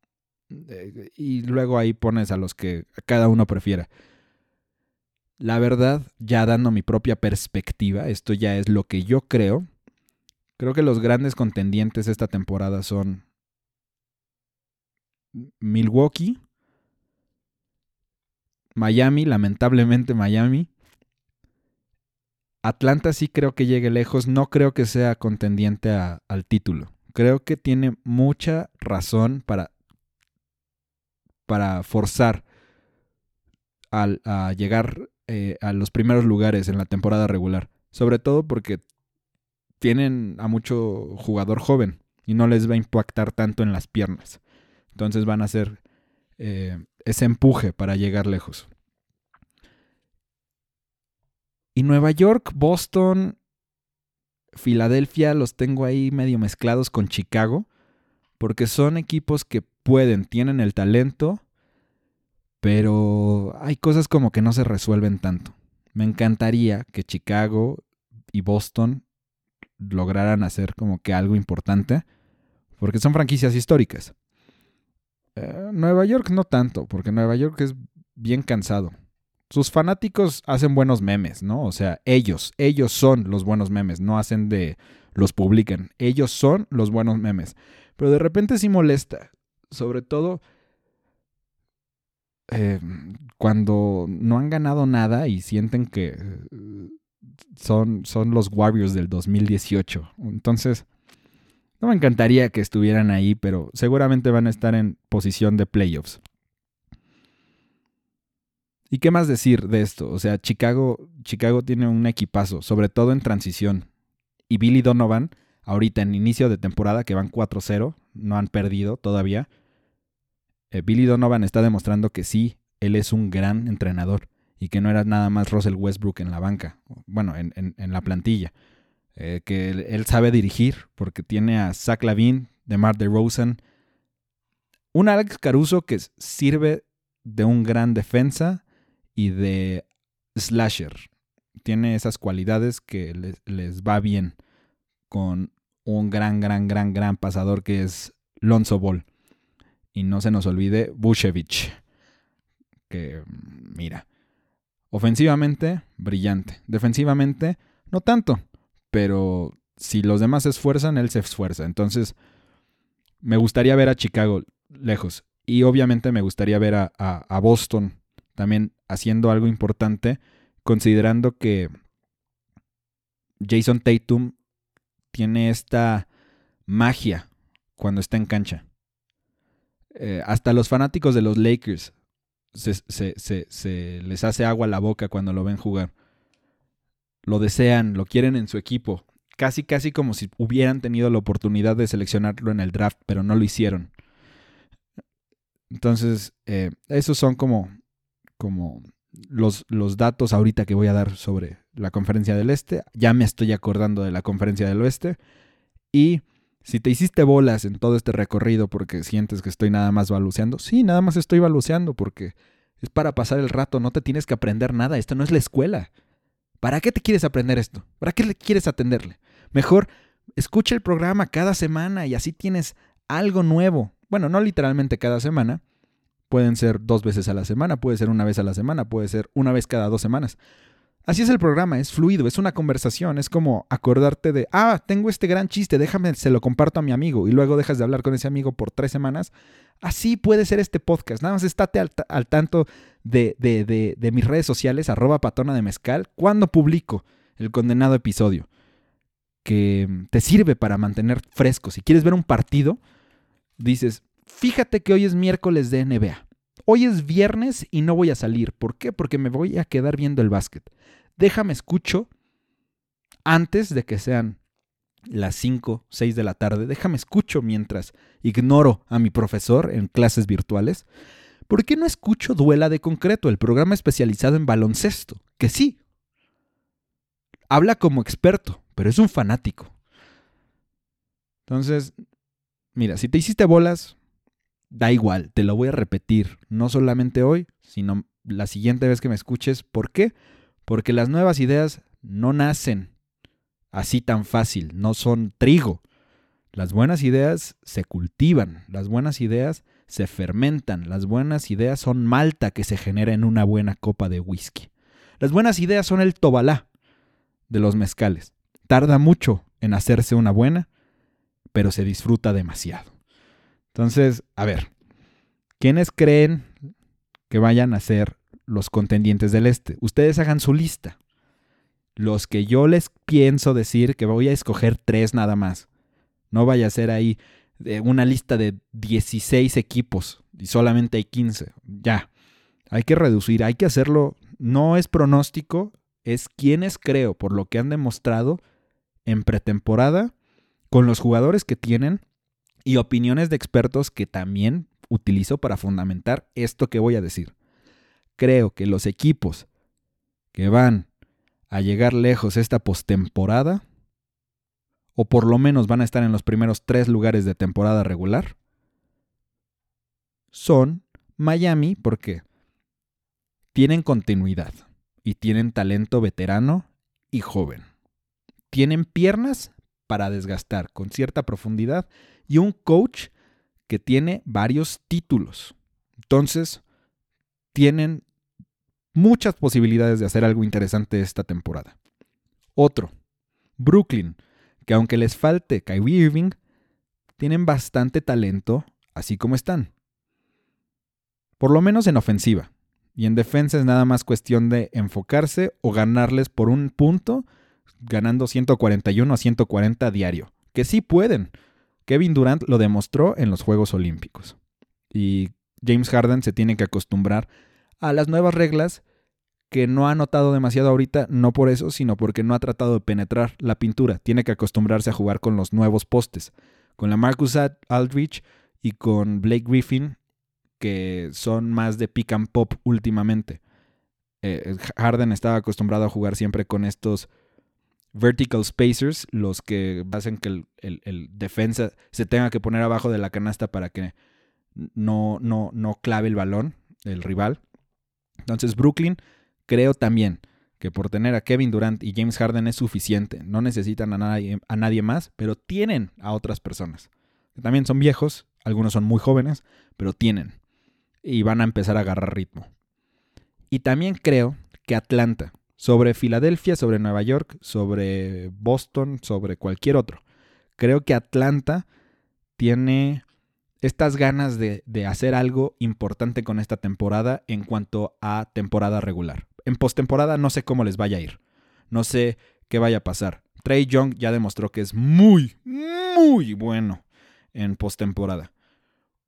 eh, y luego ahí pones a los que cada uno prefiera. La verdad, ya dando mi propia perspectiva, esto ya es lo que yo creo. Creo que los grandes contendientes esta temporada son Milwaukee, Miami, lamentablemente Miami. Atlanta sí creo que llegue lejos, no creo que sea contendiente al título. Creo que tiene mucha razón para para forzar a llegar eh, a los primeros lugares en la temporada regular. Sobre todo porque tienen a mucho jugador joven y no les va a impactar tanto en las piernas. Entonces van a hacer eh, ese empuje para llegar lejos. Y Nueva York, Boston, Filadelfia los tengo ahí medio mezclados con Chicago, porque son equipos que pueden, tienen el talento, pero hay cosas como que no se resuelven tanto. Me encantaría que Chicago y Boston lograran hacer como que algo importante, porque son franquicias históricas. Eh, Nueva York no tanto, porque Nueva York es bien cansado. Sus fanáticos hacen buenos memes, ¿no? O sea, ellos, ellos son los buenos memes, no hacen de los publican. Ellos son los buenos memes. Pero de repente sí molesta sobre todo eh, cuando no han ganado nada y sienten que eh, son, son los Warriors del 2018. Entonces, no me encantaría que estuvieran ahí, pero seguramente van a estar en posición de playoffs. ¿Y qué más decir de esto? O sea, Chicago, Chicago tiene un equipazo, sobre todo en transición. Y Billy Donovan, ahorita en inicio de temporada, que van 4-0, no han perdido todavía, eh, Billy Donovan está demostrando que sí, él es un gran entrenador y que no era nada más Russell Westbrook en la banca, bueno, en, la plantilla. Eh, que él, sabe dirigir porque tiene a Zach Lavin, DeMar DeRozan, un Alex Caruso que sirve de un gran defensa y de slasher. Tiene esas cualidades que les, les va bien con un gran, gran, gran, gran pasador que es Lonzo Ball. Y no se nos olvide Bushevich, que, mira, ofensivamente, brillante. Defensivamente, no tanto. Pero si los demás se esfuerzan, él se esfuerza. Entonces, me gustaría ver a Chicago lejos. Y obviamente me gustaría ver a, a Boston también haciendo algo importante, considerando que Jason Tatum tiene esta magia cuando está en cancha. Eh, hasta los fanáticos de los Lakers se, les hace agua a la boca cuando lo ven jugar. Lo desean, lo quieren en su equipo. Casi, casi como si hubieran tenido la oportunidad de seleccionarlo en el draft, pero no lo hicieron. Entonces, eh, esos son como, como los, los datos ahorita que voy a dar sobre la conferencia del Este. Ya me estoy acordando de la conferencia del Oeste. Y si te hiciste bolas en todo este recorrido porque sientes que estoy nada más baluceando, sí, nada más estoy baluceando porque es para pasar el rato, no te tienes que aprender nada, esto no es la escuela. ¿Para qué te quieres aprender esto? ¿Para qué le quieres atenderle? Mejor escucha el programa cada semana y así tienes algo nuevo. Bueno, no literalmente cada semana, pueden ser dos veces a la semana, puede ser una vez a la semana, puede ser una vez cada dos semanas. Así es el programa, es fluido, es una conversación, es como acordarte de, ah, tengo este gran chiste, déjame, se lo comparto a mi amigo y luego dejas de hablar con ese amigo por tres semanas. Así puede ser este podcast, nada más estate al, tanto de, de, de, mis redes sociales, arroba patona de mezcal, cuando publico el condenado episodio, que te sirve para mantener fresco. Si quieres ver un partido, dices, fíjate que hoy es miércoles de NBA. Hoy es viernes y no voy a salir. ¿Por qué? Porque me voy a quedar viendo el básquet. Déjame escucho antes de que sean las 5, 6 de la tarde. Déjame escucho mientras ignoro a mi profesor en clases virtuales. ¿Por qué no escucho Duela de Concreto, el programa especializado en baloncesto? Que sí. Habla como experto, pero es un fanático. Entonces, mira, si te hiciste bolas, da igual, te lo voy a repetir, no solamente hoy, sino la siguiente vez que me escuches. ¿Por qué? Porque las nuevas ideas no nacen así tan fácil, no son trigo. Las buenas ideas se cultivan, las buenas ideas se fermentan, las buenas ideas son malta que se genera en una buena copa de whisky. Las buenas ideas son el tobalá de los mezcales. Tarda mucho en hacerse una buena, pero se disfruta demasiado. Entonces, a ver, ¿quiénes creen que vayan a ser los contendientes del este? Ustedes hagan su lista. Los que yo les pienso decir que voy a escoger tres nada más. No vaya a ser ahí una lista de 16 equipos y solamente hay 15. Ya. Hay que reducir, hay que hacerlo. No es pronóstico, es quienes creo, por lo que han demostrado en pretemporada, con los jugadores que tienen y opiniones de expertos que también utilizo para fundamentar esto que voy a decir. Creo que los equipos que van a llegar lejos esta postemporada, o por lo menos van a estar en los primeros tres lugares de temporada regular, son Miami porque tienen continuidad y tienen talento veterano y joven. Tienen piernas para desgastar con cierta profundidad y un coach que tiene varios títulos. Entonces, tienen muchas posibilidades de hacer algo interesante esta temporada. Otro, Brooklyn, que aunque les falte Kyrie Irving, tienen bastante talento así como están. Por lo menos en ofensiva. Y en defensa es nada más cuestión de enfocarse o ganarles por un punto, ganando 141 a 140 diario. Que sí pueden, Kevin Durant lo demostró en los Juegos Olímpicos. Y James Harden se tiene que acostumbrar a las nuevas reglas que no ha notado demasiado ahorita, no por eso, sino porque no ha tratado de penetrar la pintura. Tiene que acostumbrarse a jugar con los nuevos postes. Con la Marcus Aldrich y con Blake Griffin, que son más de pick and pop últimamente. Eh, Harden estaba acostumbrado a jugar siempre con estos vertical spacers, los que hacen que el, defensa se tenga que poner abajo de la canasta para que no, no, no clave el balón, el rival. Entonces Brooklyn creo también que por tener a Kevin Durant y James Harden es suficiente. No necesitan a nadie, a nadie más, pero tienen a otras personas. También son viejos, algunos son muy jóvenes, pero tienen. Y van a empezar a agarrar ritmo. Y también creo que Atlanta, sobre Filadelfia, sobre Nueva York, sobre Boston, sobre cualquier otro, creo que Atlanta tiene estas ganas de, hacer algo importante con esta temporada en cuanto a temporada regular. En postemporada no sé cómo les vaya a ir. No sé qué vaya a pasar. Trey Young ya demostró que es muy, muy bueno en postemporada.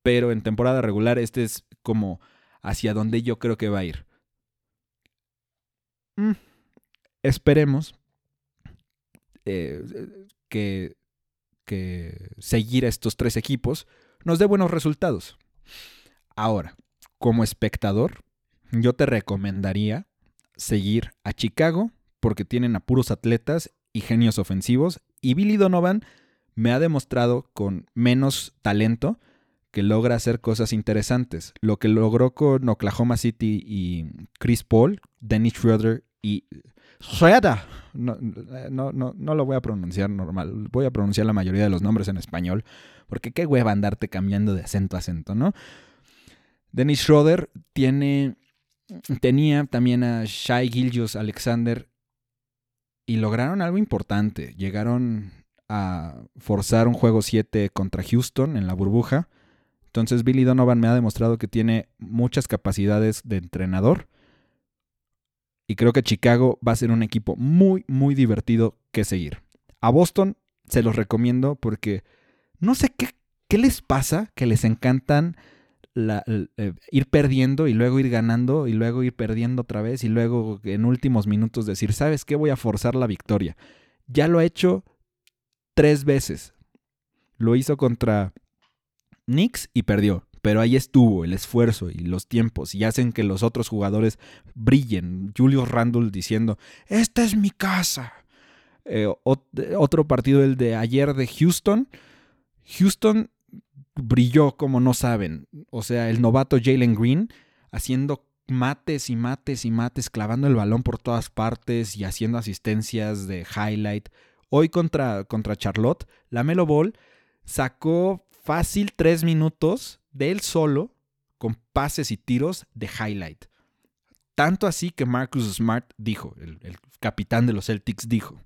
Pero en temporada regular este es como hacia donde yo creo que va a ir. Mm, esperemos eh, que, que seguir a estos tres equipos nos dé buenos resultados. Ahora, como espectador, yo te recomendaría seguir a Chicago porque tienen a puros atletas y genios ofensivos y Billy Donovan me ha demostrado con menos talento que logra hacer cosas interesantes. Lo que logró con Oklahoma City y Chris Paul, Dennis Schroeder y Schroeder. No, no, no, no lo voy a pronunciar normal. Voy a pronunciar la mayoría de los nombres en español. Porque qué hueva andarte cambiando de acento a acento, ¿no? Dennis Schroeder tiene, tenía también a Shai Gilgius Alexander y lograron algo importante. Llegaron a forzar un juego 7 contra Houston en la burbuja. Entonces Billy Donovan me ha demostrado que tiene muchas capacidades de entrenador. Y creo que Chicago va a ser un equipo muy, muy divertido que seguir. A Boston se los recomiendo porque no sé qué, qué les pasa, que les encantan eh, ir perdiendo y luego ir ganando y luego ir perdiendo otra vez y luego en últimos minutos decir, ¿sabes qué? Voy a forzar la victoria. Ya lo ha hecho tres veces. Lo hizo contra Knicks y perdió. Pero ahí estuvo el esfuerzo y los tiempos y hacen que los otros jugadores brillen. Julius Randle diciendo, esta es mi casa. Eh, otro partido, el de ayer de Houston, Houston brilló como no saben. O sea, el novato Jalen Green haciendo mates y mates y mates, clavando el balón por todas partes y haciendo asistencias de highlight. Hoy contra, contra Charlotte, la Melo Ball sacó fácil tres minutos de él solo con pases y tiros de highlight. Tanto así que Marcus Smart dijo, el, el capitán de los Celtics dijo,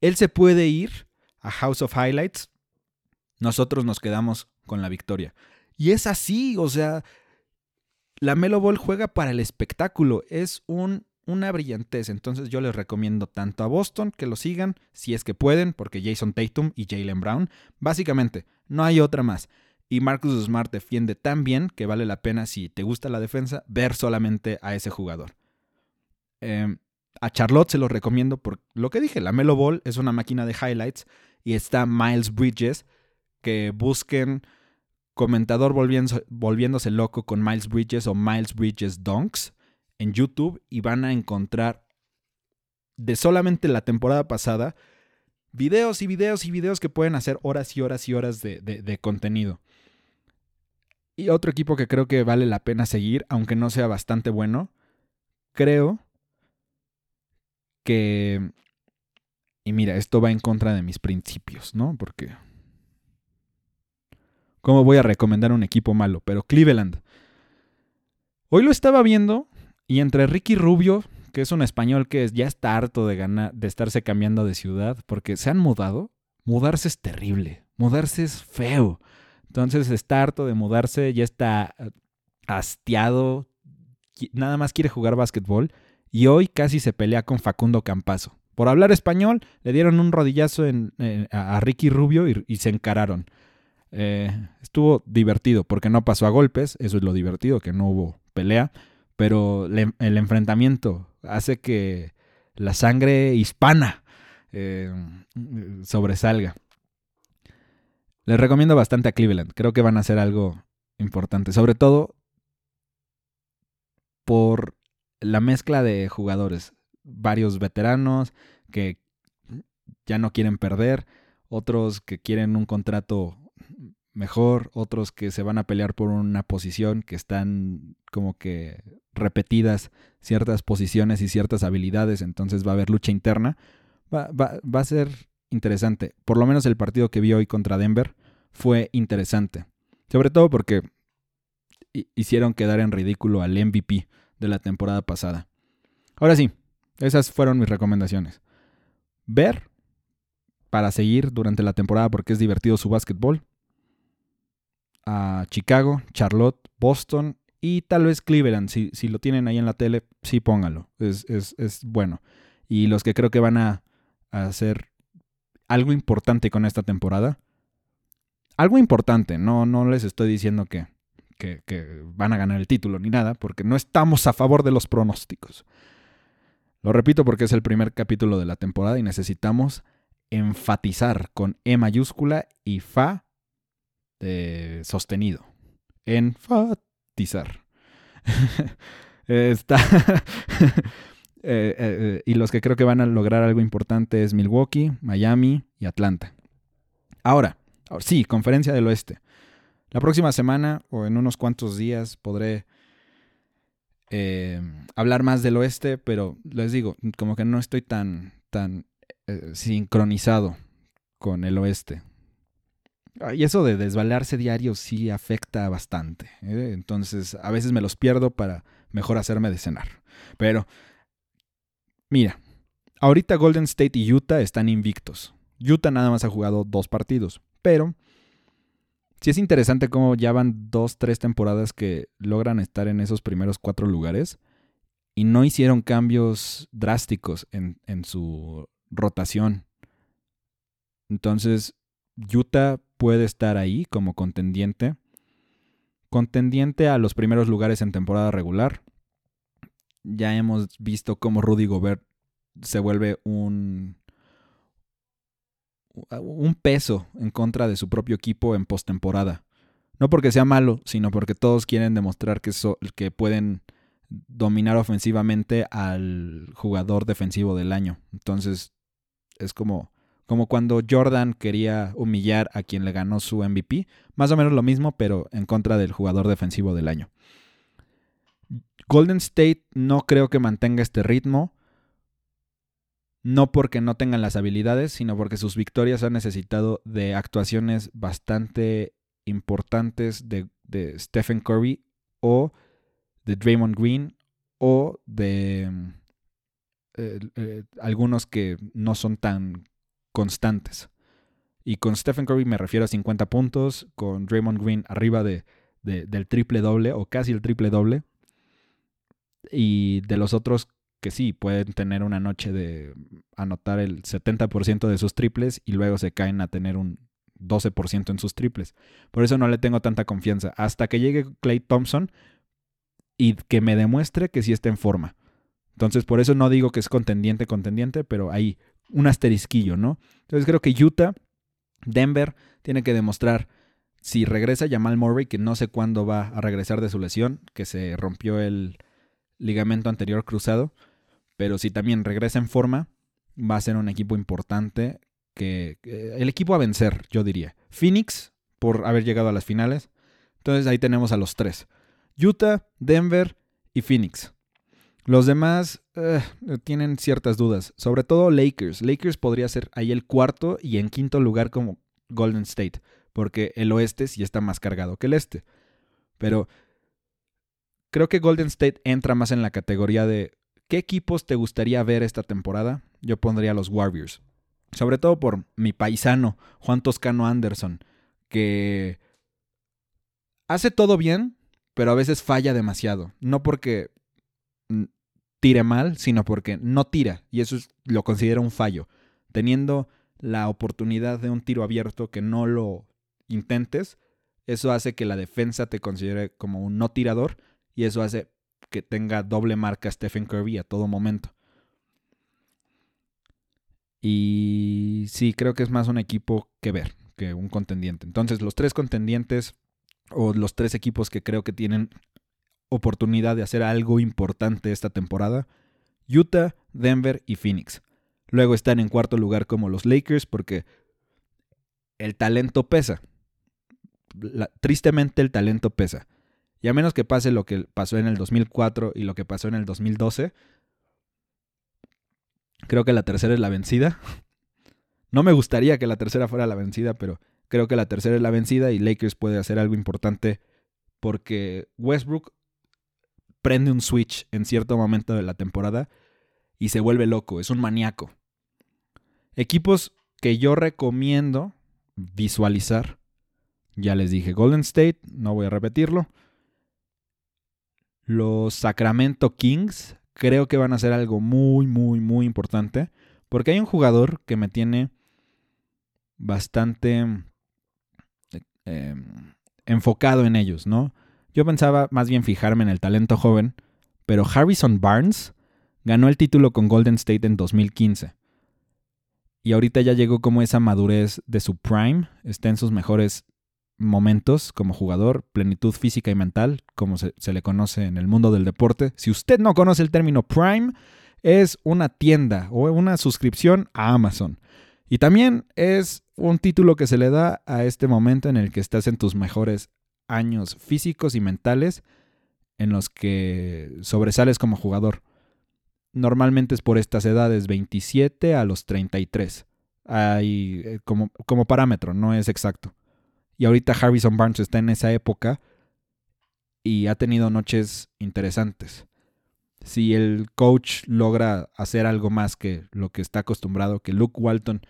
él se puede ir a House of Highlights, nosotros nos quedamos con la victoria. Y es así, o sea, la Melo Ball juega para el espectáculo, es un, una brillantez. Entonces yo les recomiendo tanto a Boston que lo sigan, si es que pueden, porque Jason Tatum y Jalen Brown, básicamente, no hay otra más. Y Marcus Smart defiende tan bien que vale la pena, si te gusta la defensa, ver solamente a ese jugador. Em, a Charlotte se lo recomiendo por lo que dije, la Melo Ball es una máquina de highlights y está Miles Bridges, que busquen comentador volviéndose loco con Miles Bridges o Miles Bridges Donks en YouTube y van a encontrar de solamente la temporada pasada videos y videos y videos que pueden hacer horas y horas y horas de, contenido. Y otro equipo que creo que vale la pena seguir, aunque no sea bastante bueno, creo que y mira, esto va en contra de mis principios, ¿no? Porque... ¿Cómo voy a recomendar un equipo malo? Pero Cleveland. Hoy lo estaba viendo y entre Ricky Rubio, que es un español que ya está harto de, ganar, de estarse cambiando de ciudad, porque se han mudado. Mudarse es terrible, mudarse es feo. Entonces está harto de mudarse, ya está eh, hastiado, nada más quiere jugar básquetbol y hoy casi se pelea con Facundo Campazo. Por hablar español, le dieron un rodillazo a Ricky Rubio y, se encararon. Eh, estuvo divertido porque no pasó a golpes, eso es lo divertido, que no hubo pelea, pero el enfrentamiento hace que la sangre hispana eh, sobresalga. Les recomiendo bastante a Cleveland, creo que van a hacer algo importante, sobre todo por la mezcla de jugadores varios veteranos que ya no quieren perder, otros que quieren un contrato mejor, otros que se van a pelear por una posición que están como que repetidas ciertas posiciones y ciertas habilidades, entonces va a haber lucha interna. Va, va, a ser interesante. Por lo menos el partido que vi hoy contra Denver fue interesante. Sobre todo porque hicieron quedar en ridículo al MVP de la temporada pasada. Ahora sí, esas fueron mis recomendaciones. Ver para seguir durante la temporada porque es divertido su básquetbol. A Chicago, Charlotte, Boston y tal vez Cleveland. Si, si lo tienen ahí en la tele, sí póngalo. Es, bueno. Y los que creo que van a, hacer algo importante con esta temporada. Algo importante, no, no les estoy diciendo que, que, que van a ganar el título ni nada, porque no estamos a favor de los pronósticos. Lo repito porque es el primer capítulo de la temporada y necesitamos enfatizar con E mayúscula y Fa sostenido. Enfatizar. *laughs* Está. *laughs* Eh, eh, y los que creo que van a lograr algo importante es Milwaukee, Miami y Atlanta. Ahora, sí, conferencia del oeste. La próxima semana o en unos cuantos días podré eh, hablar más del oeste, pero les digo, como que no estoy tan, tan eh, sincronizado con el oeste. Ah, y eso de desvalarse diario sí afecta bastante. ¿eh? Entonces, a veces me los pierdo para mejor hacerme de cenar. Pero, mira, ahorita Golden State y Utah están invictos. Utah nada más ha jugado dos partidos, pero sí es interesante cómo ya van dos, tres temporadas que logran estar en esos primeros cuatro lugares y no hicieron cambios drásticos en, en su rotación. Entonces, Utah puede estar ahí como contendiente. Contendiente a los primeros lugares en temporada regular. Ya hemos visto cómo Rudy Gobert se vuelve un un peso en contra de su propio equipo en postemporada. No porque sea malo, sino porque todos quieren demostrar que, que pueden dominar ofensivamente al jugador defensivo del año. Entonces, es como, como cuando Jordan quería humillar a quien le ganó su MVP. Más o menos lo mismo, pero en contra del jugador defensivo del año. Golden State no creo que mantenga este ritmo no porque no tengan las habilidades, sino porque sus victorias han necesitado de actuaciones bastante importantes de, Stephen Curry o de Draymond Green o de eh, eh, algunos que no son tan constantes. Y con Stephen Curry me refiero a 50 puntos, con Draymond Green arriba de, del triple doble o casi el triple doble. Y de los otros que sí, pueden tener una noche de anotar el 70% de sus triples y luego se caen a tener un 12% en sus triples. Por eso no le tengo tanta confianza. Hasta que llegue Clay Thompson y que me demuestre que sí está en forma. Entonces, por eso no digo que es contendiente, contendiente, pero hay un asterisquillo, ¿no? Entonces creo que Utah, Denver, tiene que demostrar si regresa Jamal Murray, que no sé cuándo va a regresar de su lesión, que se rompió el ligamento anterior cruzado. Pero si también regresa en forma, va a ser un equipo importante. Que, el equipo a vencer, yo diría. Phoenix, por haber llegado a las finales. Entonces ahí tenemos a los tres. Utah, Denver y Phoenix. Los demás eh, tienen ciertas dudas. Sobre todo Lakers. Lakers podría ser ahí el cuarto y en quinto lugar como Golden State. Porque el oeste sí está más cargado que el este. Pero creo que Golden State entra más en la categoría de ¿Qué equipos te gustaría ver esta temporada? Yo pondría los Warriors. Sobre todo por mi paisano, Juan Toscano Anderson, que hace todo bien, pero a veces falla demasiado. No porque tire mal, sino porque no tira. Y eso lo considero un fallo. Teniendo la oportunidad de un tiro abierto que no lo intentes, eso hace que la defensa te considere como un no tirador y eso hace que tenga doble marca Stephen Curry a todo momento. Y sí, creo que es más un equipo que ver, que un contendiente. Entonces, los tres contendientes o los tres equipos que creo que tienen oportunidad de hacer algo importante esta temporada, Utah, Denver y Phoenix. Luego están en cuarto lugar como los Lakers porque el talento pesa. tristemente el talento pesa. Y a menos que pase lo que pasó en el 2004 y lo que pasó en el 2012, creo que la tercera es la vencida. *laughs* No me gustaría que la tercera fuera la vencida, pero creo que la tercera es la vencida y Lakers puede hacer algo importante porque Westbrook prende un switch en cierto momento de la temporada y se vuelve loco, es un maníaco. Equipos que yo recomiendo visualizar. Ya les dije Golden State, no voy a repetirlo. Los Sacramento Kings creo que van a ser algo muy, muy, muy importante. Porque hay un jugador que me tiene bastante eh, enfocado en ellos, ¿no? Yo pensaba más bien fijarme en el talento joven, pero Harrison Barnes ganó el título con Golden State en 2015. Y ahorita ya llegó como esa madurez de su prime, está en sus mejores momentos como jugador, plenitud física y mental, como se, le conoce en el mundo del deporte. Si usted no conoce el término prime, es una tienda o una suscripción a Amazon. Y también es un título que se le da a este momento en el que estás en tus mejores años físicos y mentales en los que sobresales como jugador. Normalmente es por estas edades, 27 a los 33. Hay eh, como, como parámetro, no es exacto. Y ahorita Harrison Barnes está en esa época y ha tenido noches interesantes. Si el coach logra hacer algo más que lo que está acostumbrado, que Luke Walton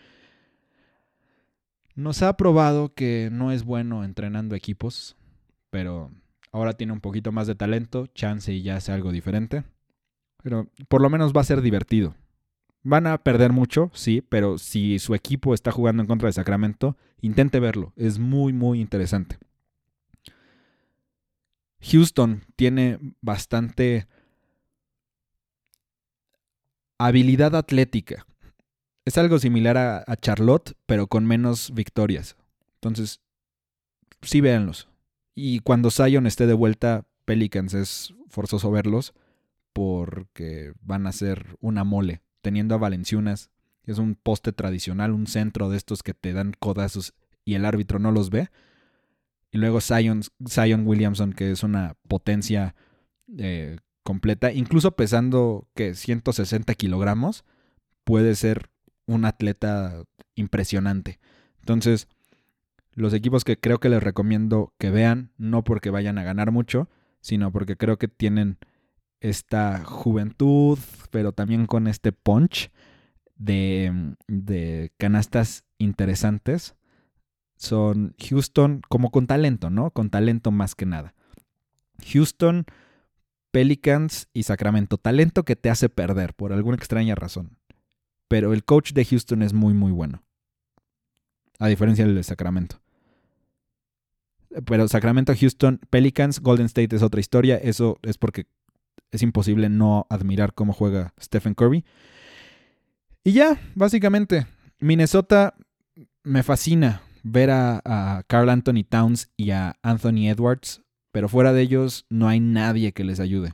nos ha probado que no es bueno entrenando equipos, pero ahora tiene un poquito más de talento, chance y ya hace algo diferente. Pero por lo menos va a ser divertido. Van a perder mucho, sí, pero si su equipo está jugando en contra de Sacramento, intente verlo. Es muy, muy interesante. Houston tiene bastante habilidad atlética. Es algo similar a, Charlotte, pero con menos victorias. Entonces, sí véanlos. Y cuando Zion esté de vuelta, Pelicans es forzoso verlos porque van a ser una mole teniendo a Valenciunas, que es un poste tradicional, un centro de estos que te dan codazos y el árbitro no los ve. Y luego Zion, Williamson, que es una potencia eh, completa, incluso pesando que 160 kilogramos, puede ser un atleta impresionante. Entonces, los equipos que creo que les recomiendo que vean, no porque vayan a ganar mucho, sino porque creo que tienen esta juventud, pero también con este punch de, de canastas interesantes. Son Houston como con talento, ¿no? Con talento más que nada. Houston, Pelicans y Sacramento. Talento que te hace perder por alguna extraña razón. Pero el coach de Houston es muy, muy bueno. A diferencia del de Sacramento. Pero Sacramento, Houston, Pelicans, Golden State es otra historia. Eso es porque es imposible no admirar cómo juega Stephen Curry. Y ya, básicamente, Minnesota me fascina ver a, Carl Anthony Towns y a Anthony Edwards, pero fuera de ellos no hay nadie que les ayude.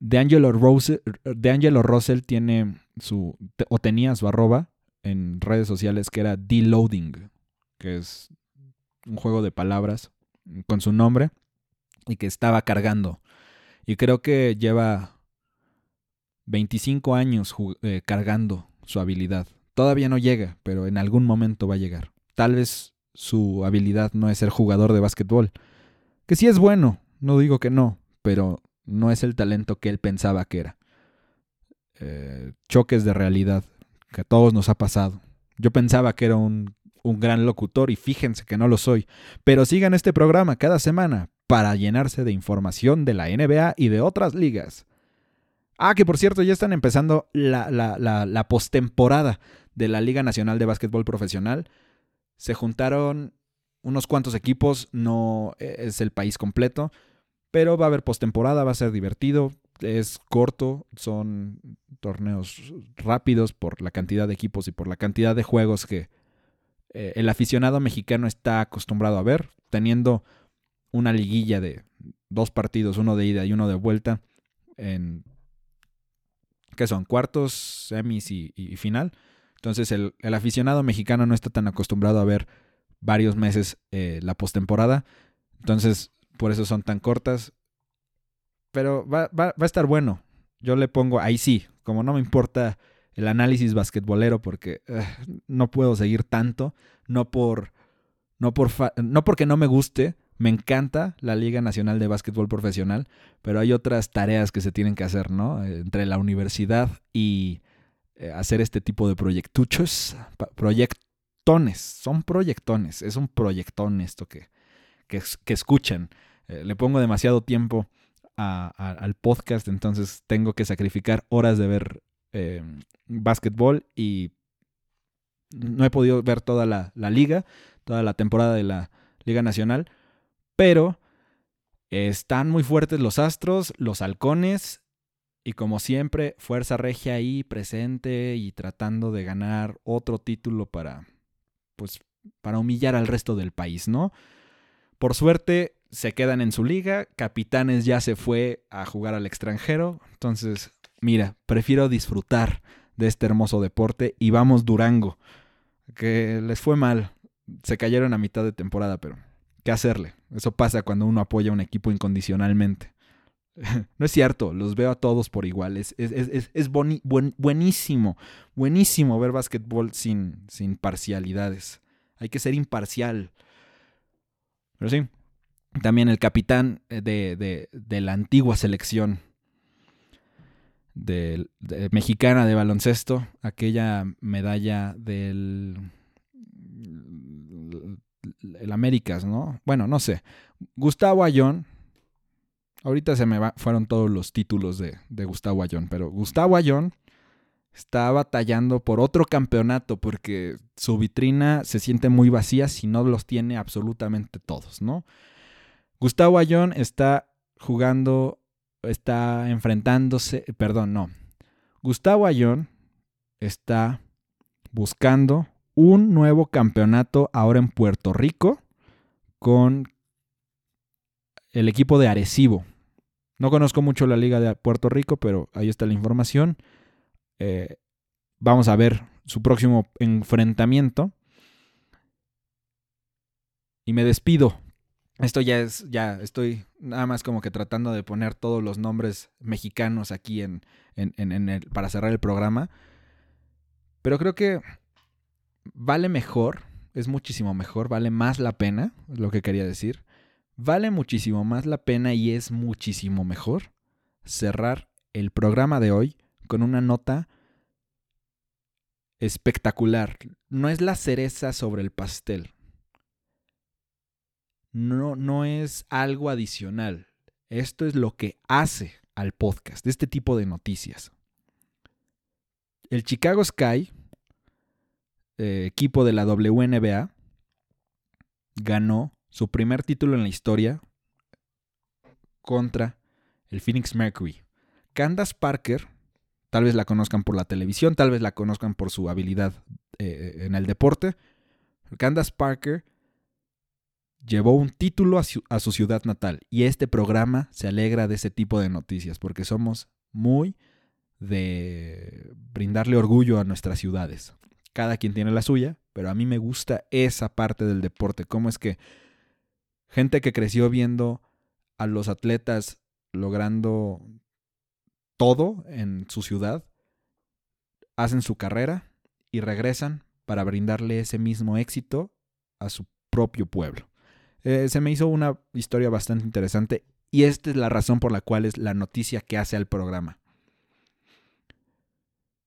DeAngelo Russell, Russell tiene su, o tenía su arroba en redes sociales que era Deloading, que es un juego de palabras con su nombre y que estaba cargando y creo que lleva 25 años eh, cargando su habilidad. Todavía no llega, pero en algún momento va a llegar. Tal vez su habilidad no es ser jugador de básquetbol. Que sí es bueno, no digo que no, pero no es el talento que él pensaba que era. Eh, choques de realidad, que a todos nos ha pasado. Yo pensaba que era un, un gran locutor y fíjense que no lo soy. Pero sigan este programa cada semana para llenarse de información de la NBA y de otras ligas. Ah, que por cierto, ya están empezando la, la, la, postemporada de la Liga Nacional de Básquetbol Profesional. Se juntaron unos cuantos equipos, no es el país completo, pero va a haber postemporada, va a ser divertido, es corto, son torneos rápidos por la cantidad de equipos y por la cantidad de juegos que eh, el aficionado mexicano está acostumbrado a ver, teniendo una liguilla de dos partidos, uno de ida y uno de vuelta, en que son cuartos, semis y, final. Entonces el, aficionado mexicano no está tan acostumbrado a ver varios meses eh, la postemporada. Entonces por eso son tan cortas. Pero va, a estar bueno. Yo le pongo, ahí sí, como no me importa el análisis basquetbolero porque eh, no puedo seguir tanto, no por no, por no porque no me guste, Me encanta la Liga Nacional de Básquetbol Profesional, pero hay otras tareas que se tienen que hacer, ¿no? Entre la universidad y eh, hacer este tipo de proyectuchos, proyectones, son proyectones, es un proyectón esto que, que, escuchan. Eh, le pongo demasiado tiempo al podcast, entonces tengo que sacrificar horas de ver eh, básquetbol y no he podido ver toda la, liga, toda la temporada de la Liga Nacional, pero están muy fuertes los Astros, los Halcones y como siempre, Fuerza Regia ahí presente y tratando de ganar otro título para pues para humillar al resto del país, ¿no? Por suerte se quedan en su liga, Capitanes ya se fue a jugar al extranjero, entonces, mira, prefiero disfrutar de este hermoso deporte y vamos Durango, que les fue mal, se cayeron a mitad de temporada, pero ¿qué hacerle? Eso pasa cuando uno apoya a un equipo incondicionalmente. *laughs* no es cierto, los veo a todos por igual. Es, buenísimo, buenísimo ver básquetbol sin, sin parcialidades. Hay que ser imparcial. Pero sí, también el capitán eh, de, la antigua selección de, mexicana de baloncesto, aquella medalla del el Américas, ¿no? Bueno, no sé. Gustavo Ayón. Ahorita se me fueron todos los títulos de, de Gustavo Ayón, pero Gustavo Ayón está batallando por otro campeonato porque su vitrina se siente muy vacía si no los tiene absolutamente todos, ¿no? Gustavo Ayón está jugando, está enfrentándose, perdón, no. Gustavo Ayón está buscando un nuevo campeonato ahora en Puerto Rico con el equipo de Arecibo. No conozco mucho la liga de Puerto Rico, pero ahí está la información. Eh, vamos a ver su próximo enfrentamiento. Y me despido. Esto ya es, ya estoy nada más como que tratando de poner todos los nombres mexicanos aquí en, en, el, para cerrar el programa. Pero creo que vale mejor, es muchísimo mejor, vale más la pena, es lo que quería decir. Vale muchísimo más la pena y es muchísimo mejor cerrar el programa de hoy con una nota espectacular. No es la cereza sobre el pastel. No, no es algo adicional. Esto es lo que hace al podcast, de este tipo de noticias. El Chicago Sky, eh, equipo de la WNBA, ganó su primer título en la historia contra el Phoenix Mercury. Candace Parker Tal vez la conozcan por la televisión, tal vez la conozcan por su habilidad eh, en el deporte. Candace Parker llevó un título a su, ciudad natal y este programa se alegra de ese tipo de noticias porque somos muy de brindarle orgullo a nuestras ciudades. Cada quien tiene la suya, pero a mí me gusta esa parte del deporte, cómo es que gente que creció viendo a los atletas logrando todo en su ciudad, hacen su carrera y regresan para brindarle ese mismo éxito a su propio pueblo. Eh, se me hizo una historia bastante interesante y esta es la razón por la cual es la noticia que hace al programa.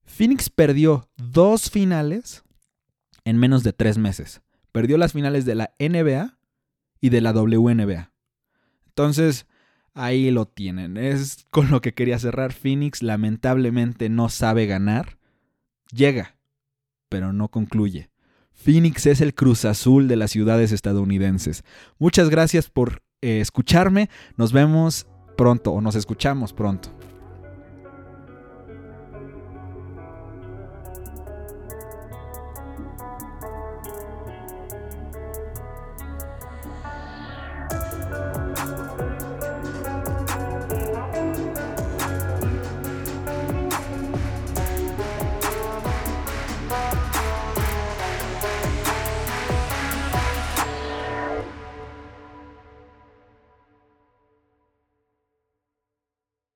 Phoenix perdió dos finales en menos de tres meses. Perdió las finales de la NBA y de la WNBA. Entonces, Ahí lo tienen. Es con lo que quería cerrar. Phoenix lamentablemente no sabe ganar. Llega, pero no concluye. Phoenix es el Cruz Azul de las ciudades estadounidenses. Muchas gracias por eh, escucharme. Nos vemos pronto o nos escuchamos pronto.